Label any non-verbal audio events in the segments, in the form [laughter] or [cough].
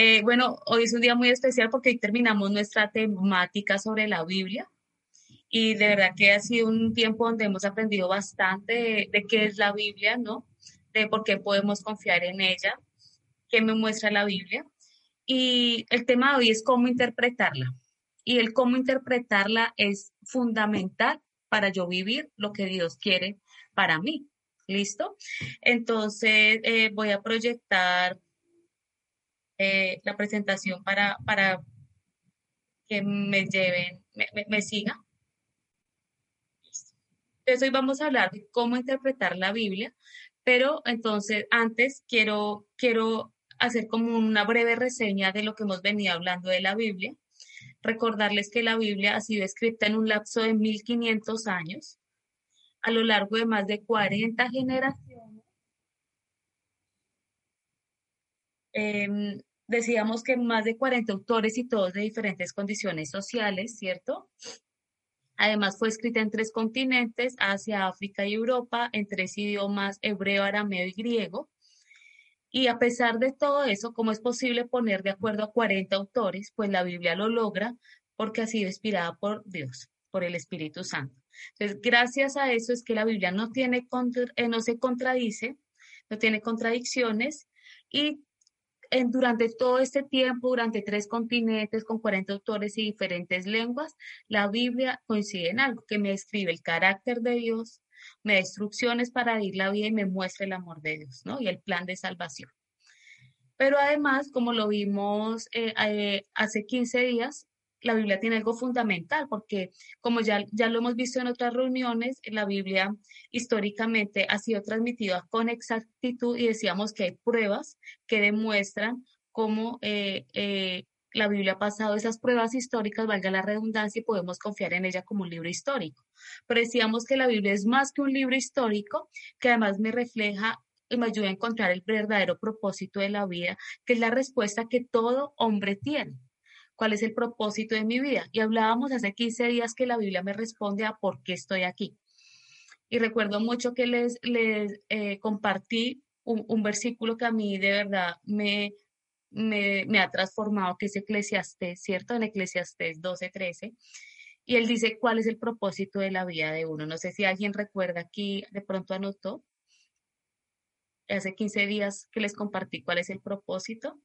Eh, bueno, hoy es un día muy especial porque terminamos nuestra temática sobre la Biblia y de verdad que ha sido un tiempo donde hemos aprendido bastante de, de qué es la Biblia, ¿no? De por qué podemos confiar en ella, qué me muestra la Biblia. Y el tema de hoy es cómo interpretarla. Y el cómo interpretarla es fundamental para yo vivir lo que Dios quiere para mí. ¿Listo? Entonces eh, voy a proyectar eh, la presentación para, para que me lleven, me, me, sigan. Entonces hoy vamos a hablar de cómo interpretar la Biblia, pero entonces antes quiero, quiero hacer como una breve reseña de lo que hemos venido hablando de la Biblia. Recordarles que la Biblia ha sido escrita en un lapso de 1500 años, a lo largo de más de 40 generaciones. Eh, decíamos que más de 40 autores y todos de diferentes condiciones sociales, ¿cierto? Además fue escrita en tres continentes, Asia, África y Europa, en tres idiomas, hebreo, arameo y griego. Y a pesar de todo eso, ¿cómo es posible poner de acuerdo a 40 autores? Pues la Biblia lo logra porque ha sido inspirada por Dios, por el Espíritu Santo. Entonces, gracias a eso es que la Biblia no, tiene, eh, no se contradice, no tiene contradicciones y durante todo este tiempo, durante tres continentes, con 40 autores y diferentes lenguas, la Biblia coincide en algo, que me describe el carácter de Dios, me da instrucciones para vivir la vida y me muestra el amor de Dios, ¿no? Y el plan de salvación. Pero además, como lo vimos eh, eh, hace 15 días, la Biblia tiene algo fundamental, porque como ya, ya lo hemos visto en otras reuniones, la Biblia históricamente ha sido transmitida con exactitud y decíamos que hay pruebas que demuestran cómo eh, eh, la Biblia ha pasado esas pruebas históricas, valga la redundancia, y podemos confiar en ella como un libro histórico. Pero decíamos que la Biblia es más que un libro histórico, que además me refleja y me ayuda a encontrar el verdadero propósito de la vida, que es la respuesta que todo hombre tiene cuál es el propósito de mi vida. Y hablábamos hace 15 días que la Biblia me responde a por qué estoy aquí. Y recuerdo mucho que les, les eh, compartí un, un, versículo que a mí de verdad me, me, me ha transformado, que es Eclesiastés, ¿cierto? En Eclesiastés 12, 13. Y él dice cuál es el propósito de la vida de uno. No sé si alguien recuerda aquí, de pronto anotó. Hace 15 días que les compartí cuál es el propósito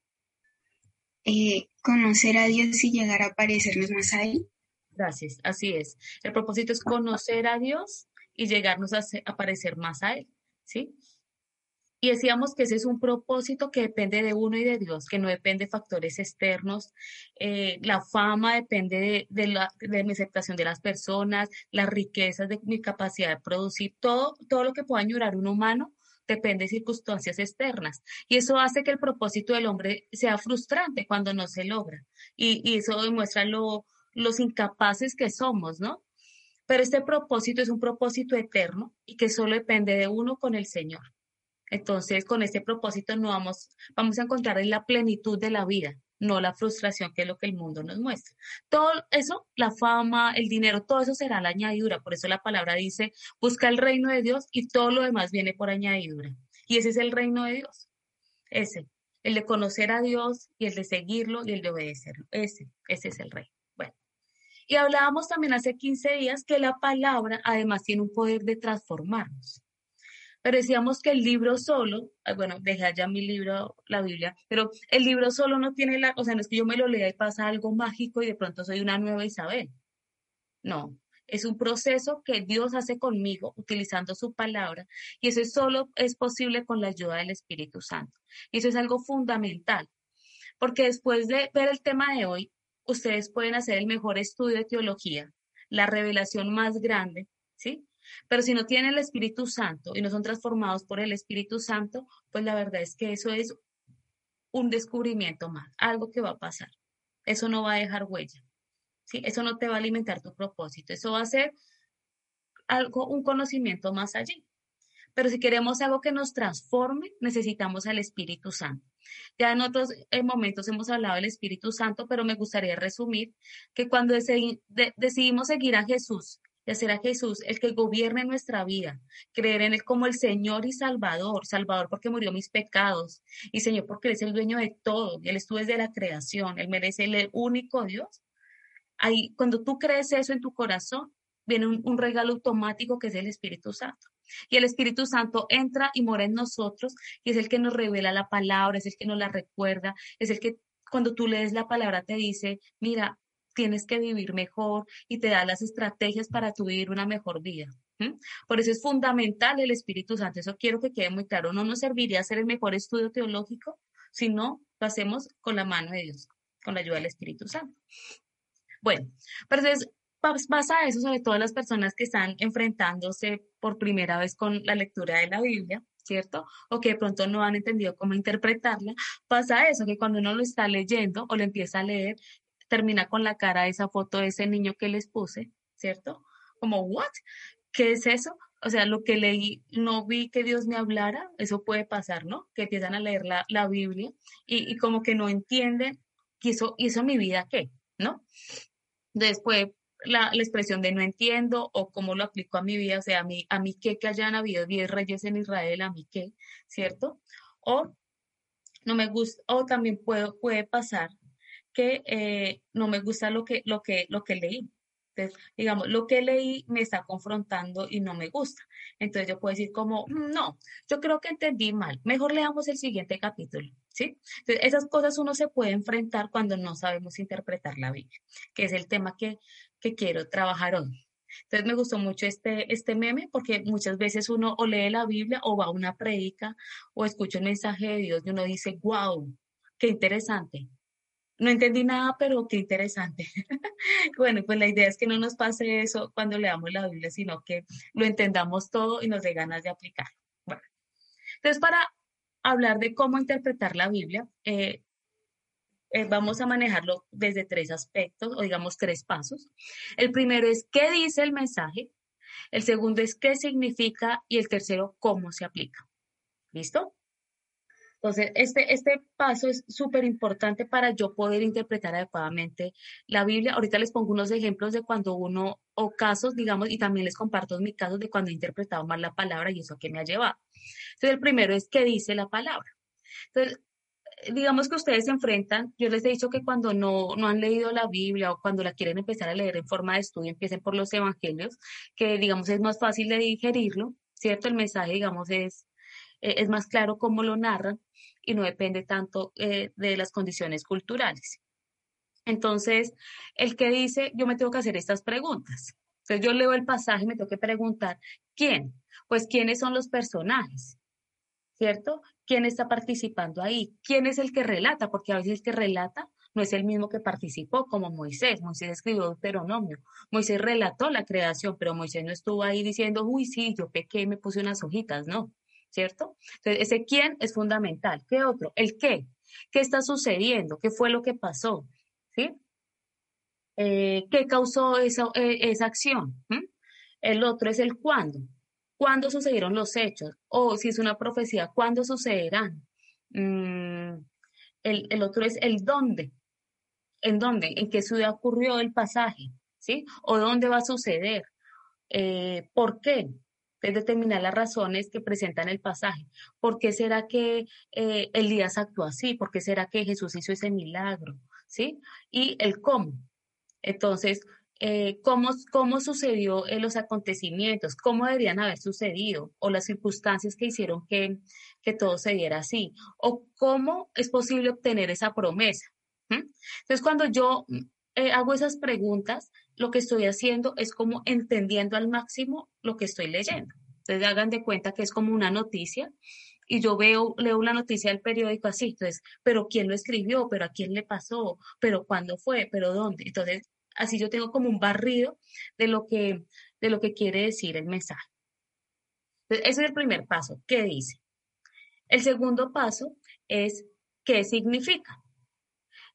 eh, conocer a Dios y llegar a parecernos más a Él. Gracias, así es. El propósito es conocer a Dios y llegarnos a, a parecer más a Él, ¿sí? Y decíamos que ese es un propósito que depende de uno y de Dios, que no depende de factores externos. Eh, la fama depende de, la, de mi aceptación de las personas, las riquezas de mi capacidad de producir, todo, todo lo que pueda añorar un humano depende de circunstancias externas. Y eso hace que el propósito del hombre sea frustrante cuando no se logra. Y, y eso demuestra lo, los incapaces que somos, ¿no? Pero este propósito es un propósito eterno y que solo depende de uno con el Señor. Entonces, con este propósito no vamos, vamos a encontrar en la plenitud de la vida, no la frustración que es lo que el mundo nos muestra. Todo eso, la fama, el dinero, todo eso será la añadidura. Por eso la palabra dice, busca el reino de Dios y todo lo demás viene por añadidura. Y ese es el reino de Dios. Ese, el de conocer a Dios y el de seguirlo y el de obedecerlo. Ese, ese es el reino. Bueno. Y hablábamos también hace 15 días que la palabra además tiene un poder de transformarnos. Pero decíamos que el libro solo, bueno, dejé allá mi libro, la Biblia, pero el libro solo no tiene la, o sea, no es que yo me lo lea y pasa algo mágico y de pronto soy una nueva Isabel. No, es un proceso que Dios hace conmigo utilizando su palabra y eso solo es posible con la ayuda del Espíritu Santo. Y eso es algo fundamental, porque después de ver el tema de hoy, ustedes pueden hacer el mejor estudio de teología, la revelación más grande, ¿sí? Pero si no tienen el Espíritu Santo y no son transformados por el Espíritu Santo, pues la verdad es que eso es un descubrimiento más, algo que va a pasar. Eso no va a dejar huella. ¿sí? Eso no te va a alimentar tu propósito. Eso va a ser algo, un conocimiento más allí. Pero si queremos algo que nos transforme, necesitamos al Espíritu Santo. Ya en otros momentos hemos hablado del Espíritu Santo, pero me gustaría resumir que cuando decidimos seguir a Jesús y hacer a Jesús el que gobierne nuestra vida, creer en Él como el Señor y Salvador, Salvador porque murió mis pecados y Señor porque Él es el dueño de todo, Él estuvo desde la creación, Él merece el único Dios. Ahí, cuando tú crees eso en tu corazón, viene un regalo automático que es el Espíritu Santo. Y el Espíritu Santo entra y mora en nosotros y es el que nos revela la palabra, es el que nos la recuerda, es el que cuando tú lees la palabra te dice, mira, tienes que vivir mejor y te da las estrategias para tu vivir una mejor vida. Por eso es fundamental el Espíritu Santo. Eso quiero que quede muy claro. No nos serviría hacer el mejor estudio teológico, sino lo hacemos con la mano de Dios, con la ayuda del Espíritu Santo. Bueno, pero entonces pasa eso sobre todo las personas que están enfrentándose por primera vez con la lectura de la Biblia, ¿cierto? O que de pronto no han entendido cómo interpretarla. Pasa eso, que cuando uno lo está leyendo o lo empieza a leer, termina con la cara de esa foto de ese niño que les puse, ¿cierto? Como, ¿what? ¿Qué es eso? O sea, lo que leí, no vi que Dios me hablara, eso puede pasar, ¿no? Que empiezan a leer la, la Biblia y, y, como que no entienden, ¿y eso, ¿y eso mi vida qué? ¿No? Después la, expresión de no entiendo o cómo lo aplico a mi vida, o sea, a mí, a mí qué que hayan habido 10 reyes en Israel, a mí qué, ¿cierto? O no me gusta, o también puedo, puede pasar que eh, no me gusta lo que, lo que, lo que leí. Entonces, digamos, lo que leí me está confrontando y no me gusta. Entonces yo puedo decir como, mm, no, yo creo que entendí mal. Mejor leamos el siguiente capítulo, ¿sí? Entonces, esas cosas uno se puede enfrentar cuando no sabemos interpretar la Biblia, que es el tema que, que quiero trabajar hoy. Entonces me gustó mucho este, este meme porque muchas veces uno o lee la Biblia o va a una predica o escucha un mensaje de Dios y uno dice, wow, qué interesante. No entendí nada, pero qué interesante. [laughs] bueno, pues la idea es que no nos pase eso cuando leamos la Biblia, sino que lo entendamos todo y nos dé ganas de aplicar. Bueno, entonces para hablar de cómo interpretar la Biblia, eh, eh, vamos a manejarlo desde tres aspectos o digamos tres pasos. El primero es qué dice el mensaje, el segundo es qué significa y el tercero cómo se aplica. ¿Listo? Entonces, este, este paso es súper importante para yo poder interpretar adecuadamente la Biblia. Ahorita les pongo unos ejemplos de cuando uno, o casos, digamos, y también les comparto mis casos de cuando he interpretado mal la palabra y eso que me ha llevado. Entonces, el primero es qué dice la palabra. Entonces, digamos que ustedes se enfrentan, yo les he dicho que cuando no, no han leído la Biblia o cuando la quieren empezar a leer en forma de estudio, empiecen por los evangelios, que digamos es más fácil de digerirlo, ¿cierto? El mensaje, digamos, es, eh, es más claro cómo lo narran y no depende tanto eh, de las condiciones culturales. Entonces, el que dice, yo me tengo que hacer estas preguntas. Entonces, yo leo el pasaje y me tengo que preguntar, ¿quién? Pues, ¿quiénes son los personajes? ¿Cierto? quién está participando ahí, quién es el que relata, porque a veces el que relata no es el mismo que participó, como Moisés. Moisés escribió Deuteronomio. Moisés relató la creación, pero Moisés no estuvo ahí diciendo, uy, sí, yo pequé y me puse unas hojitas, no, ¿cierto? Entonces, ese quién es fundamental. ¿Qué otro? El qué. ¿Qué está sucediendo? ¿Qué fue lo que pasó? ¿Sí? Eh, ¿Qué causó esa, eh, esa acción? ¿Mm? El otro es el cuándo cuándo sucedieron los hechos, o si es una profecía, cuándo sucederán. Mm, el, otro es el dónde, en dónde, en qué ciudad ocurrió el pasaje, ¿sí? O dónde va a suceder, eh, por qué, es determinar las razones que presentan el pasaje. ¿Por qué será que eh, Elías actuó así? ¿Por qué será que Jesús hizo ese milagro? ¿Sí? Y el cómo. Entonces, eh, cómo, cómo sucedió en los acontecimientos, cómo deberían haber sucedido o las circunstancias que hicieron que, que todo se diera así, o cómo es posible obtener esa promesa. Entonces, cuando yo eh, hago esas preguntas, lo que estoy haciendo es como entendiendo al máximo lo que estoy leyendo. Entonces, hagan de cuenta que es como una noticia y yo veo, leo una noticia del periódico así, entonces, pero quién lo escribió, pero a quién le pasó, pero cuándo fue, pero dónde. Entonces, así yo tengo como un barrido de lo que, de lo que quiere decir el mensaje. ese es el primer paso. ¿Qué dice? El segundo paso es qué significa.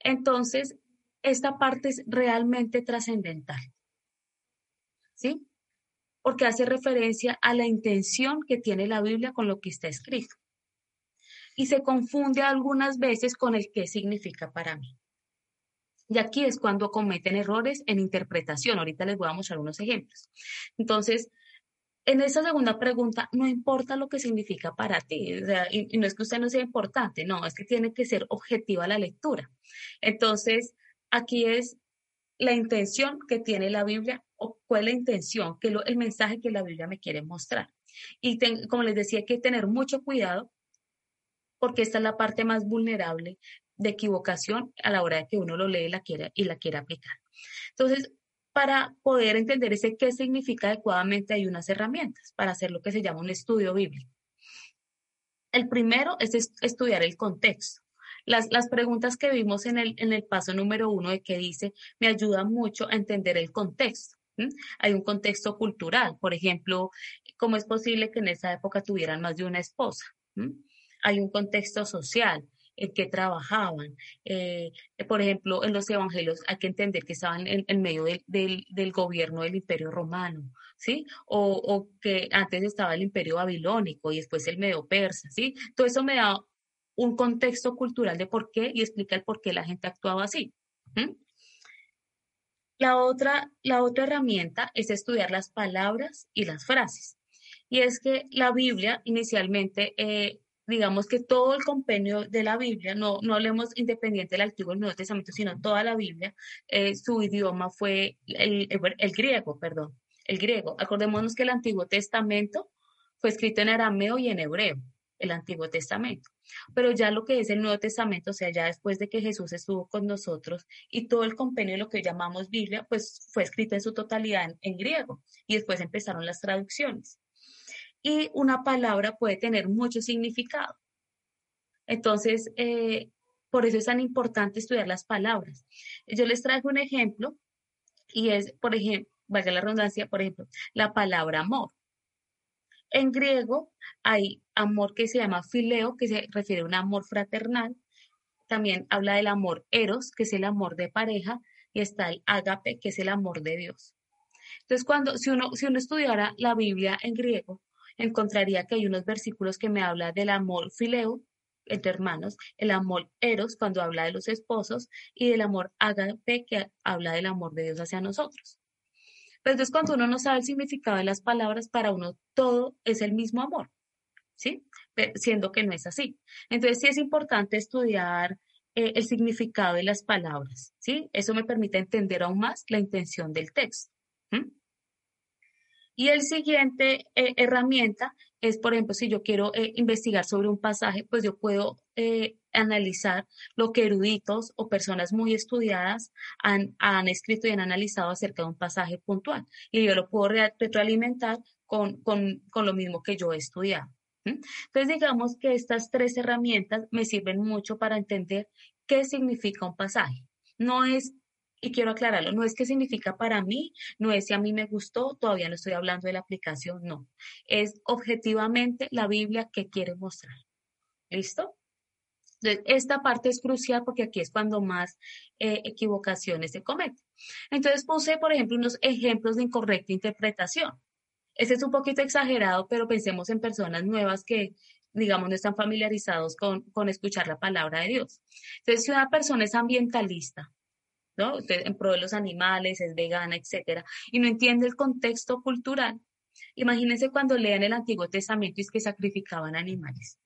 Entonces, esta parte es realmente trascendental. ¿Sí? Porque hace referencia a la intención que tiene la Biblia con lo que está escrito. Y se confunde algunas veces con el qué significa para mí. Y aquí es cuando cometen errores en interpretación. Ahorita les voy a mostrar unos ejemplos. Entonces, en esa segunda pregunta, no importa lo que significa para ti, y, no es que usted no sea importante, no, es que tiene que ser objetiva la lectura. Entonces, aquí es la intención que tiene la Biblia o cuál es la intención, que el mensaje que la Biblia me quiere mostrar. Y como les decía, hay que tener mucho cuidado porque esta es la parte más vulnerable de equivocación a la hora de que uno lo lee la quiera, y la quiera aplicar. Entonces, para poder entender ese qué significa adecuadamente, hay unas herramientas para hacer lo que se llama un estudio bíblico. El primero es estudiar el contexto. Las, las preguntas que vimos en el, en el paso número uno de que dice, me ayuda mucho a entender el contexto. Hay un contexto cultural, por ejemplo, cómo es posible que en esa época tuvieran más de una esposa. Hay un contexto social, en qué trabajaban. Eh, por ejemplo, en los evangelios hay que entender que estaban en, medio del, del, gobierno del imperio romano, ¿sí? O, o, que antes estaba el imperio babilónico y después el medio persa, ¿sí? Todo eso me da un contexto cultural de por qué y explica el por qué la gente actuaba así. La otra, la otra herramienta es estudiar las palabras y las frases. Y es que la Biblia inicialmente eh, digamos que todo el compendio de la Biblia, no, no hablemos independiente del Antiguo y el Nuevo Testamento, sino toda la Biblia, eh, su idioma fue el, el, griego, perdón, el griego. Acordémonos que el Antiguo Testamento fue escrito en arameo y en hebreo, el Antiguo Testamento. Pero ya lo que es el Nuevo Testamento, o sea, ya después de que Jesús estuvo con nosotros y todo el compendio de lo que llamamos Biblia, pues fue escrito en su totalidad en griego y después empezaron las traducciones y una palabra puede tener mucho significado. Entonces, eh, por eso es tan importante estudiar las palabras. Yo les traigo un ejemplo y es, por ejemplo, valga la redundancia, por ejemplo, la palabra amor. En griego hay amor que se llama fileo, que se refiere a un amor fraternal. También habla del amor eros, que es el amor de pareja, y está el ágape, que es el amor de Dios. Entonces, cuando, si uno, si uno estudiara la Biblia en griego, encontraría que hay unos versículos que me habla del amor fileo entre hermanos, el amor eros cuando habla de los esposos y del amor agape que habla del amor de Dios hacia nosotros. Entonces cuando uno no sabe el significado de las palabras, para uno todo es el mismo amor, ¿sí? siendo que no es así. Entonces sí es importante estudiar eh, el significado de las palabras, ¿sí? Eso me permite entender aún más la intención del texto. Y el siguiente eh, herramienta es, por ejemplo, si yo quiero eh, investigar sobre un pasaje, pues yo puedo analizar lo que eruditos o personas muy estudiadas han, escrito y han analizado acerca de un pasaje puntual. Y yo lo puedo retroalimentar con, con, con lo mismo que yo he estudiado. Entonces, digamos que estas tres herramientas me sirven mucho para entender qué significa un pasaje. No es y quiero aclararlo, no es que significa para mí, no es si a mí me gustó, todavía no estoy hablando de la aplicación, no. Es objetivamente la Biblia que quiere mostrar. ¿Listo? Entonces, esta parte es crucial porque aquí es cuando más eh, equivocaciones se cometen. Entonces puse, por ejemplo, unos ejemplos de incorrecta interpretación. Este es un poquito exagerado, pero pensemos en personas nuevas que, digamos, no están familiarizados con, con escuchar la palabra de Dios. Entonces, si una persona es ambientalista, ¿no? en pro de los animales, es vegana, etcétera, y no entiende el contexto cultural. Imagínense cuando lean el Antiguo Testamento y es que sacrificaban animales.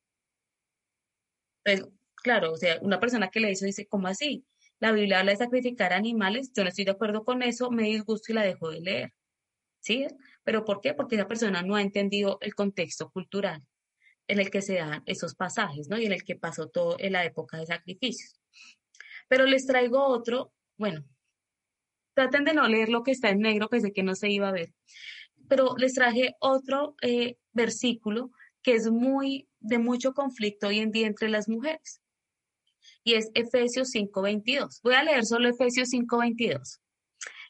Pues, claro, o sea, una persona que lee eso dice, ¿cómo así? La Biblia habla de sacrificar animales, yo no estoy de acuerdo con eso, me disgusto y la dejo de leer. ¿Sí? ¿Pero por qué? Porque esa persona no ha entendido el contexto cultural en el que se dan esos pasajes, ¿no? Y en el que pasó todo en la época de sacrificios. Pero les traigo otro bueno, traten de no leer lo que está en negro, pensé que no se iba a ver. Pero les traje otro eh, versículo que es muy de mucho conflicto hoy en día entre las mujeres. Y es Efesios 5:22. Voy a leer solo Efesios 5:22.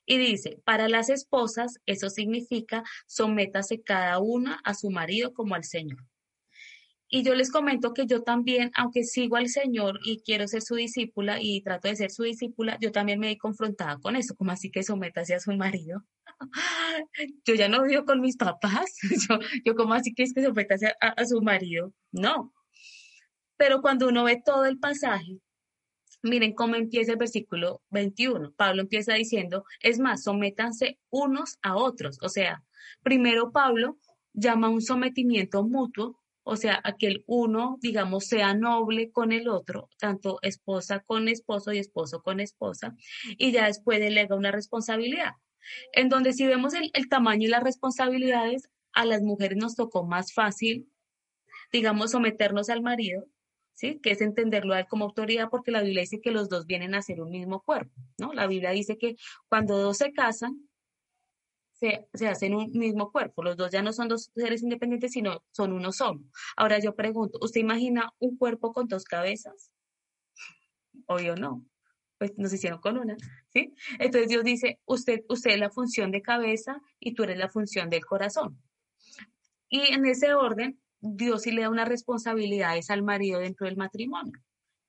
Y dice, para las esposas eso significa sométase cada una a su marido como al Señor. Y yo les comento que yo también, aunque sigo al Señor y quiero ser su discípula y trato de ser su discípula, yo también me he confrontada con eso, como así que sométase a su marido. [laughs] Yo ya no vivo con mis papás, [laughs] yo, yo como así que es que sométase a, a su marido. No. Pero cuando uno ve todo el pasaje, miren cómo empieza el versículo 21. Pablo empieza diciendo, es más, sométanse unos a otros. O sea, primero Pablo llama un sometimiento mutuo o sea, a que el uno, digamos, sea noble con el otro, tanto esposa con esposo y esposo con esposa, y ya después delega una responsabilidad. En donde si vemos el, tamaño y las responsabilidades, a las mujeres nos tocó más fácil, digamos, someternos al marido, Que es entenderlo a él como autoridad, porque la Biblia dice que los dos vienen a ser un mismo cuerpo, ¿no? La Biblia dice que cuando dos se casan, se, hacen un mismo cuerpo. Los dos ya no son dos seres independientes, sino son uno solo. Ahora yo pregunto, ¿usted imagina un cuerpo con dos cabezas? Obvio no. Pues nos hicieron con una, ¿sí? Entonces Dios dice, usted, usted es la función de cabeza y tú eres la función del corazón. Y en ese orden, Dios sí le da unas responsabilidades al marido dentro del matrimonio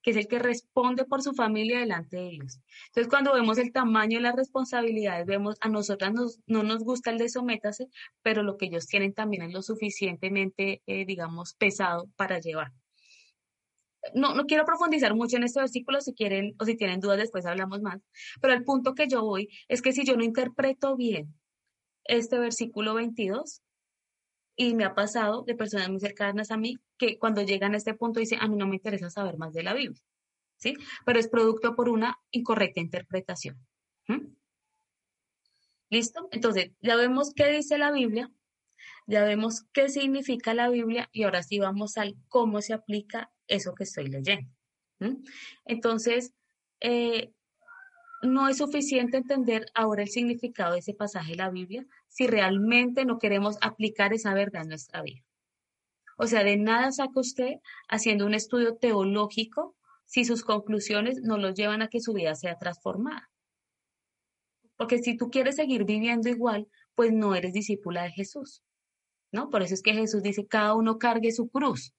que es el que responde por su familia delante de ellos. Entonces, cuando vemos el tamaño de las responsabilidades, vemos a nosotras no nos gusta el de sométase, pero lo que ellos tienen también es lo suficientemente, eh, digamos, pesado para llevar. No, no quiero profundizar mucho en este versículo, si quieren o si tienen dudas después hablamos más, pero el punto que yo voy es que si yo no interpreto bien este versículo 22, y me ha pasado de personas muy cercanas a mí que cuando llegan a este punto dicen, a mí no me interesa saber más de la Biblia, ¿sí? Pero es producto por una incorrecta interpretación. ¿Listo? Entonces, ya vemos qué dice la Biblia, ya vemos qué significa la Biblia y ahora sí vamos al cómo se aplica eso que estoy leyendo. Entonces, eh, no es suficiente entender ahora el significado de ese pasaje de la Biblia si realmente no queremos aplicar esa verdad en nuestra vida. O sea, de nada saca usted haciendo un estudio teológico si sus conclusiones no los llevan a que su vida sea transformada. Porque si tú quieres seguir viviendo igual, pues no eres discípula de Jesús. ¿No? Por eso es que Jesús dice, cada uno cargue su cruz.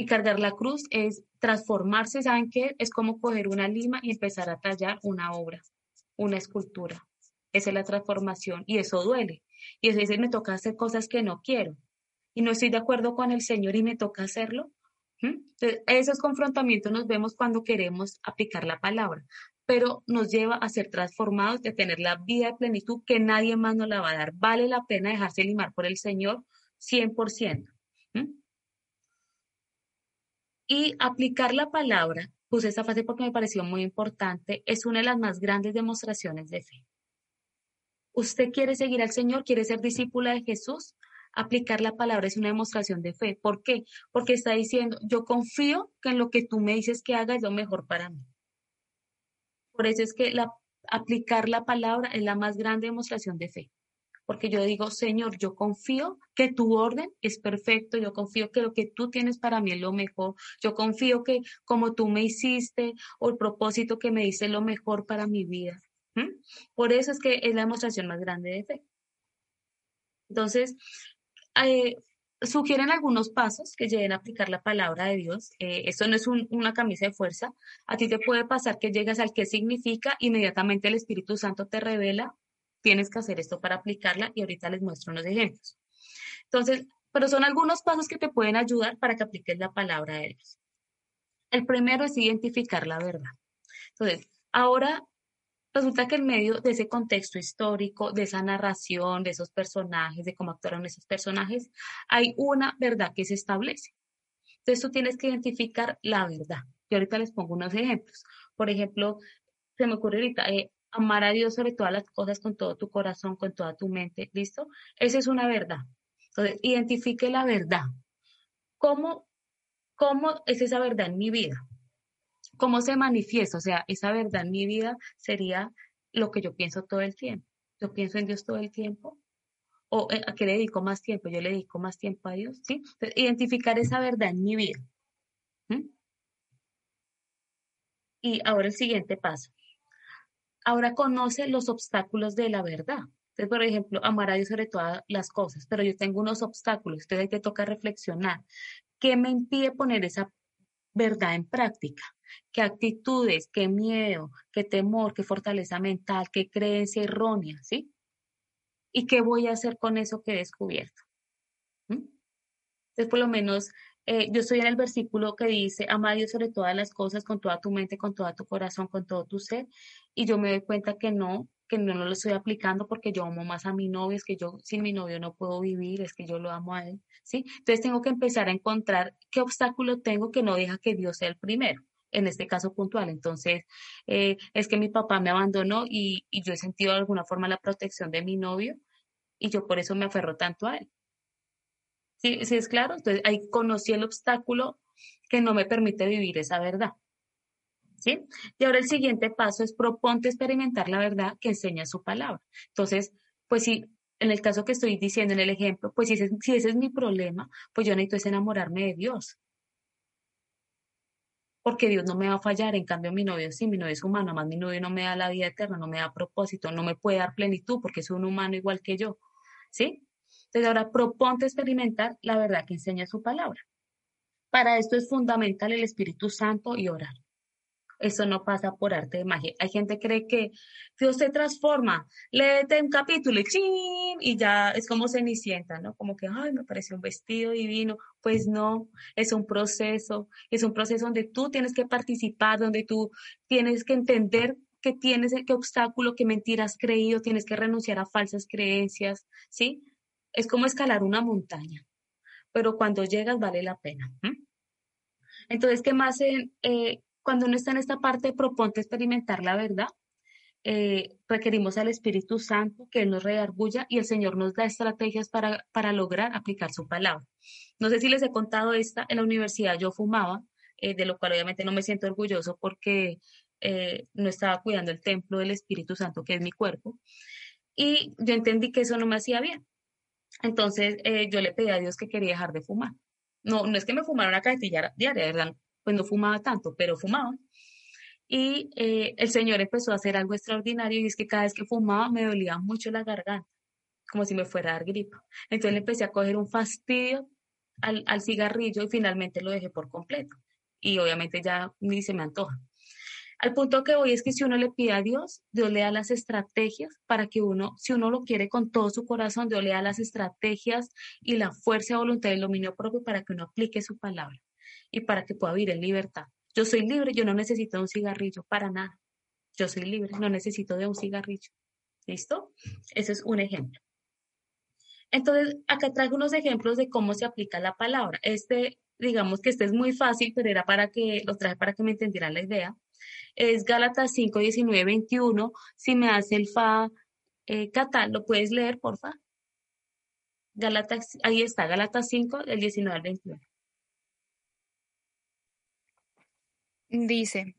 Y cargar la cruz es transformarse, ¿saben qué? Es como coger una lima y empezar a tallar una obra, una escultura. Esa es la transformación y eso duele. Y eso dice, me toca hacer cosas que no quiero y no estoy de acuerdo con el Señor y me toca hacerlo. Entonces, esos confrontamientos nos vemos cuando queremos aplicar la palabra, pero nos lleva a ser transformados, de tener la vida de plenitud que nadie más nos la va a dar. Vale la pena dejarse limar por el Señor 100%. Y aplicar la palabra, puse esa frase porque me pareció muy importante, es una de las más grandes demostraciones de fe. ¿Usted quiere seguir al Señor? ¿Quiere ser discípula de Jesús? Aplicar la palabra es una demostración de fe. ¿Por qué? Porque está diciendo, yo confío que en lo que tú me dices que haga es lo mejor para mí. Por eso es que la, aplicar la palabra es la más grande demostración de fe porque yo digo, Señor, yo confío que tu orden es perfecto, yo confío que lo que tú tienes para mí es lo mejor, yo confío que como tú me hiciste o el propósito que me dice lo mejor para mi vida. Por eso es que es la demostración más grande de fe. Entonces, eh, sugieren algunos pasos que lleguen a aplicar la palabra de Dios. Eh, esto no es una camisa de fuerza. A ti te puede pasar que llegas al qué significa, inmediatamente el Espíritu Santo te revela tienes que hacer esto para aplicarla y ahorita les muestro unos ejemplos. Entonces, pero son algunos pasos que te pueden ayudar para que apliques la palabra de Dios. El primero es identificar la verdad. Entonces, ahora resulta que en medio de ese contexto histórico, de esa narración, de esos personajes, de cómo actuaron esos personajes, hay una verdad que se establece. Entonces tú tienes que identificar la verdad. Y ahorita les pongo unos ejemplos. Por ejemplo, se me ocurre ahorita, eh, amar a Dios sobre todas las cosas con todo tu corazón, con toda tu mente, ¿listo? Esa es una verdad. Entonces, identifique la verdad. ¿Cómo, cómo es esa verdad en mi vida? ¿Cómo se manifiesta? O sea, esa verdad en mi vida sería lo que yo pienso todo el tiempo. Yo pienso en Dios todo el tiempo. ¿O eh, a qué le dedico más tiempo? Yo le dedico más tiempo a Dios, ¿sí? Identificar esa verdad en mi vida. Y ahora el siguiente paso ahora conoce los obstáculos de la verdad. Entonces, por ejemplo, amar a Dios sobre todas las cosas, pero yo tengo unos obstáculos, entonces ahí te toca reflexionar. ¿Qué me impide poner esa verdad en práctica? ¿Qué actitudes, qué miedo, qué temor, qué fortaleza mental, qué creencia errónea, ¿sí? ¿Y qué voy a hacer con eso que he descubierto? ¿Mm? Entonces, por lo menos, eh, yo estoy en el versículo que dice, ama a Dios sobre todas las cosas, con toda tu mente, con todo tu corazón, con todo tu ser, y yo me doy cuenta que no, que no lo estoy aplicando porque yo amo más a mi novio, es que yo sin mi novio no puedo vivir, es que yo lo amo a él, ¿sí? Entonces tengo que empezar a encontrar qué obstáculo tengo que no deja que Dios sea el primero, en este caso puntual. Entonces, eh, es que mi papá me abandonó y, y yo he sentido de alguna forma la protección de mi novio y yo por eso me aferro tanto a él. ¿Sí, ¿Sí es claro? Entonces ahí conocí el obstáculo que no me permite vivir esa verdad. ¿sí? Y ahora el siguiente paso es proponte experimentar la verdad que enseña su palabra. Entonces, pues si en el caso que estoy diciendo en el ejemplo, pues si ese, si ese es mi problema, pues yo necesito es enamorarme de Dios. Porque Dios no me va a fallar, en cambio mi novio sí, mi novio es humano, además mi novio no me da la vida eterna, no me da propósito, no me puede dar plenitud porque es un humano igual que yo, ¿sí? Entonces ahora proponte experimentar la verdad que enseña su palabra. Para esto es fundamental el Espíritu Santo y orar. Eso no pasa por arte de magia. Hay gente que cree que Dios se transforma, léete un capítulo y, y ya es como cenicienta, ¿no? Como que, ay, me parece un vestido divino. Pues no, es un proceso, es un proceso donde tú tienes que participar, donde tú tienes que entender que tienes, qué obstáculo, qué mentira has creído, tienes que renunciar a falsas creencias, ¿sí? Es como escalar una montaña, pero cuando llegas vale la pena. Entonces, ¿qué más? Eh, cuando uno está en esta parte, proponte experimentar la verdad. Eh, requerimos al Espíritu Santo que Él nos redarguya y el Señor nos da estrategias para, para lograr aplicar su palabra. No sé si les he contado esta, en la universidad yo fumaba, eh, de lo cual obviamente no me siento orgulloso porque no estaba cuidando el templo del Espíritu Santo, que es mi cuerpo, y yo entendí que eso no me hacía bien. Entonces yo le pedí a Dios que quería dejar de fumar. No, no es que me fumara una cajetilla diaria, ¿verdad? pues no fumaba tanto, pero fumaba. Y eh, el Señor empezó a hacer algo extraordinario y es que cada vez que fumaba me dolía mucho la garganta, como si me fuera a dar gripa. Entonces le empecé a coger un fastidio al cigarrillo y finalmente lo dejé por completo. Y obviamente ya ni se me antoja. Al punto que voy es que si uno le pide a Dios, Dios le da las estrategias para que uno, si uno lo quiere con todo su corazón, Dios le da las estrategias y la fuerza, voluntad y el dominio propio para que uno aplique su palabra y para que pueda vivir en libertad. Yo soy libre, yo no necesito un cigarrillo para nada. Yo soy libre, no necesito de un cigarrillo. ¿Listo? Ese es un ejemplo. Entonces, acá traigo unos ejemplos de cómo se aplica la palabra. Este, digamos que este es muy fácil, pero era para que, lo traje para que me entendieran la idea. Es Gálatas 5, 19, 21. Si me hace el fa eh, catal, ¿lo puedes leer, porfa? Ahí está, Gálatas 5, del 19 al 21. Dice,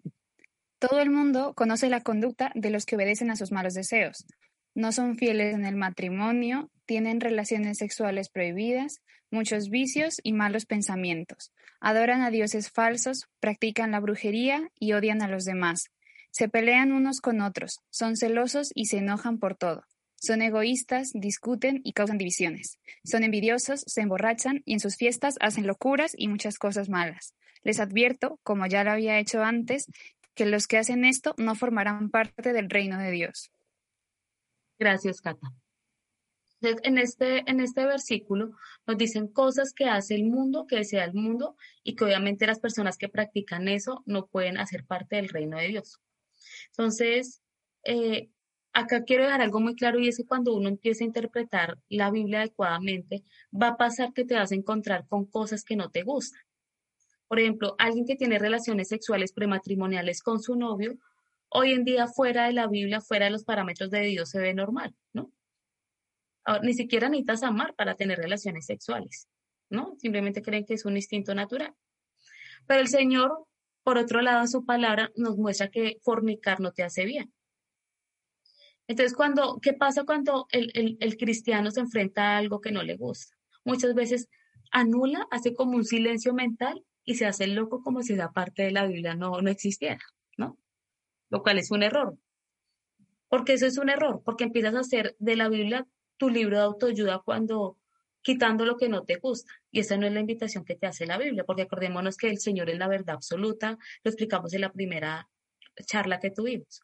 todo el mundo conoce la conducta de los que obedecen a sus malos deseos. No son fieles en el matrimonio, tienen relaciones sexuales prohibidas, muchos vicios y malos pensamientos. Adoran a dioses falsos, practican la brujería y odian a los demás. Se pelean unos con otros, son celosos y se enojan por todo. Son egoístas, discuten y causan divisiones. Son envidiosos, se emborrachan y en sus fiestas hacen locuras y muchas cosas malas. Les advierto, como ya lo había hecho antes, que los que hacen esto no formarán parte del reino de Dios. Gracias, Cata. En este, en este versículo nos dicen cosas que hace el mundo, que desea el mundo, y que obviamente las personas que practican eso no pueden hacer parte del reino de Dios. Entonces, eh, acá quiero dejar algo muy claro y es que cuando uno empieza a interpretar la Biblia adecuadamente, va a pasar que te vas a encontrar con cosas que no te gustan. Por ejemplo, alguien que tiene relaciones sexuales prematrimoniales con su novio, hoy en día fuera de la Biblia, fuera de los parámetros de Dios, se ve normal, ¿no? ni siquiera necesitas amar para tener relaciones sexuales, ¿no? Simplemente creen que es un instinto natural. Pero el Señor, por otro lado, su palabra nos muestra que fornicar no te hace bien. Entonces, cuando, ¿qué pasa cuando el, el cristiano se enfrenta a algo que no le gusta? Muchas veces anula, hace como un silencio mental y se hace loco como si esa parte de la Biblia no, no existiera, ¿no? Lo cual es un error. Porque eso es un error, porque empiezas a hacer de la Biblia tu libro de autoayuda cuando quitando lo que no te gusta. Y esa no es la invitación que te hace la Biblia, porque acordémonos que el Señor es la verdad absoluta, lo explicamos en la primera charla que tuvimos.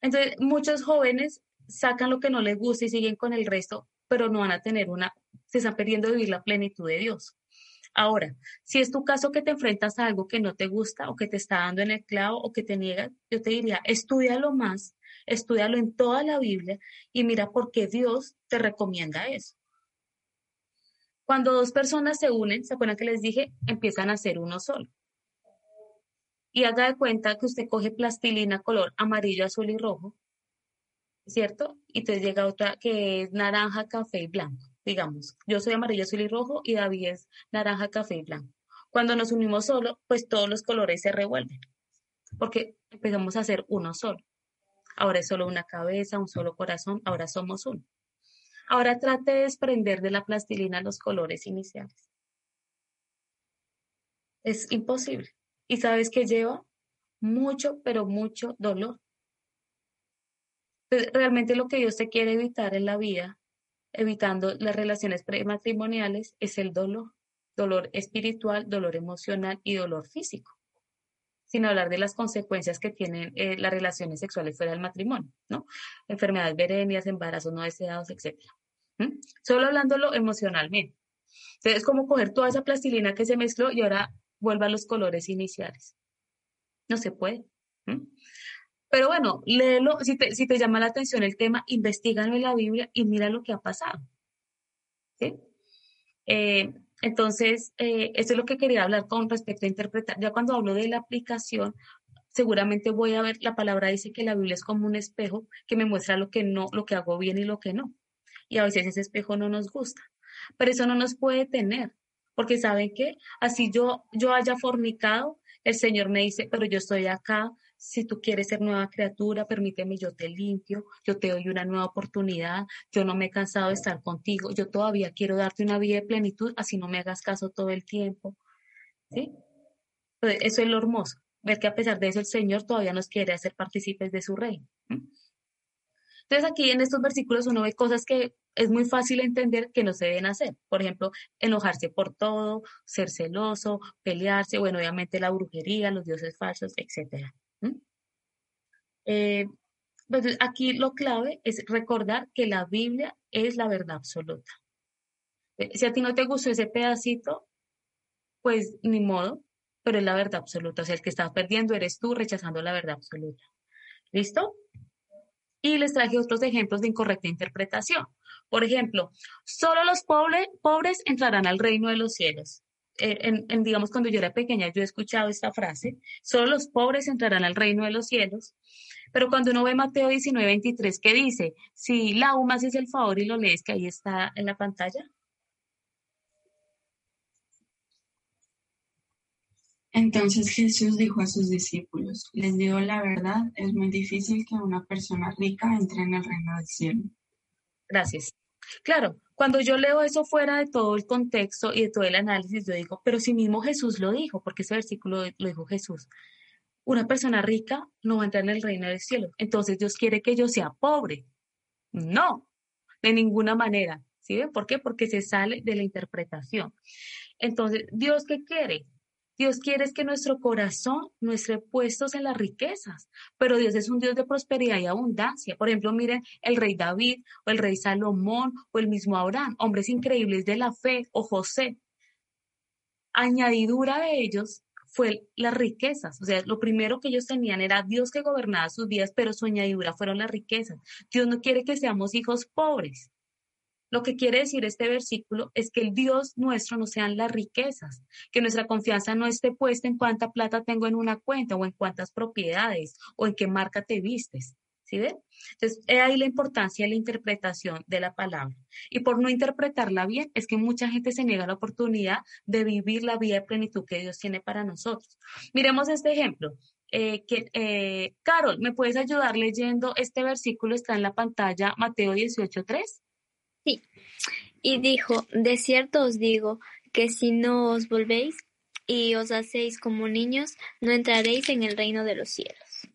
Entonces, muchos jóvenes sacan lo que no les gusta y siguen con el resto, pero no van a tener una, se están perdiendo vivir la plenitud de Dios. Ahora, si es tu caso que te enfrentas a algo que no te gusta o que te está dando en el clavo o que te niega, yo te diría, estudialo más, estudialo en toda la Biblia y mira por qué Dios te recomienda eso. Cuando dos personas se unen, ¿se acuerdan que les dije? Empiezan a ser uno solo. Y haga de cuenta que usted coge plastilina color amarillo, azul y rojo, ¿cierto? Y entonces llega otra que es naranja, café y blanco digamos, yo soy amarillo, azul y rojo y David es naranja, café y blanco. Cuando nos unimos solo, pues todos los colores se revuelven, porque empezamos a hacer uno solo. Ahora es solo una cabeza, un solo corazón, ahora somos uno. Ahora trate de desprender de la plastilina los colores iniciales. Es imposible. ¿Y sabes que lleva? Mucho, pero mucho dolor. realmente lo que Dios te quiere evitar en la vida evitando las relaciones prematrimoniales es el dolor, dolor espiritual, dolor emocional y dolor físico, sin hablar de las consecuencias que tienen eh, las relaciones sexuales fuera del matrimonio, ¿no? Enfermedades veréneas, embarazos no deseados, etc. Solo hablándolo emocionalmente. Entonces, es como coger toda esa plastilina que se mezcló y ahora vuelva a los colores iniciales. No se puede. Pero bueno, léelo, si te, si te llama la atención el tema, investigalo en la Biblia y mira lo que ha pasado. ¿Sí? Eh, entonces, eh, es lo que quería hablar con respecto a interpretar. Ya cuando hablo de la aplicación, seguramente voy a ver, la palabra dice que la Biblia es como un espejo que me muestra lo que no, lo que hago bien y lo que no. Y a veces ese espejo no nos gusta. Pero eso no nos puede tener, porque saben que así yo, yo haya fornicado, el Señor me dice, pero yo estoy acá, si tú quieres ser nueva criatura, permíteme, yo te limpio, yo te doy una nueva oportunidad, yo no me he cansado de estar contigo, yo todavía quiero darte una vida de plenitud, así no me hagas caso todo el tiempo. ¿Sí? eso es lo hermoso, ver que a pesar de eso el Señor todavía nos quiere hacer partícipes de su reino. Entonces aquí en estos versículos uno ve cosas que es muy fácil entender que no se deben hacer. Por ejemplo, enojarse por todo, ser celoso, pelearse, bueno, obviamente la brujería, los dioses falsos, pues aquí lo clave es recordar que la Biblia es la verdad absoluta. Eh, si a ti no te gustó ese pedacito, pues ni modo, pero es la verdad absoluta. O sea, el que estás perdiendo eres tú rechazando la verdad absoluta. ¿Listo? Y les traje otros ejemplos de incorrecta interpretación. Por ejemplo, solo los pobres entrarán al reino de los cielos. Eh, en, digamos, cuando yo era pequeña, yo he escuchado esta frase, solo los pobres entrarán al reino de los cielos. Pero cuando uno ve Mateo 19, 23, ¿qué dice? Si la UMA es el favor y lo lees, que ahí está en la pantalla. Entonces Jesús dijo a sus discípulos, les digo la verdad, es muy difícil que una persona rica entre en el reino del cielo. Gracias. Claro, cuando yo leo eso fuera de todo el contexto y de todo el análisis, yo digo, pero si mismo Jesús lo dijo, porque ese versículo lo dijo Jesús, una persona rica no va a entrar en el reino del cielo. Entonces Dios quiere que yo sea pobre. No, de ninguna manera. ¿Sí ven? ¿Por qué? Porque se sale de la interpretación. Entonces, ¿Dios qué quiere? Dios quiere que nuestro corazón no esté puestos en las riquezas, pero Dios es un Dios de prosperidad y abundancia. Por ejemplo, miren el rey David o el rey Salomón o el mismo Abraham, hombres increíbles de la fe o José. Añadidura de ellos fue las riquezas. O sea, lo primero que ellos tenían era Dios que gobernaba sus vidas, pero su añadidura fueron las riquezas. Dios no quiere que seamos hijos pobres. Lo que quiere decir este versículo es que el Dios nuestro no sean las riquezas, que nuestra confianza no esté puesta en cuánta plata tengo en una cuenta o en cuántas propiedades o en qué marca te vistes. ¿Sí ven? Entonces, es ahí la importancia de la interpretación de la palabra. Y por no interpretarla bien, es que mucha gente se niega la oportunidad de vivir la vida de plenitud que Dios tiene para nosotros. Miremos este ejemplo. Eh, eh, Carol, ¿me puedes ayudar leyendo este versículo? Está en la pantalla, Mateo 18.3. Sí. Y dijo, de cierto os digo, que si no os volvéis y os hacéis como niños, no entraréis en el reino de los cielos.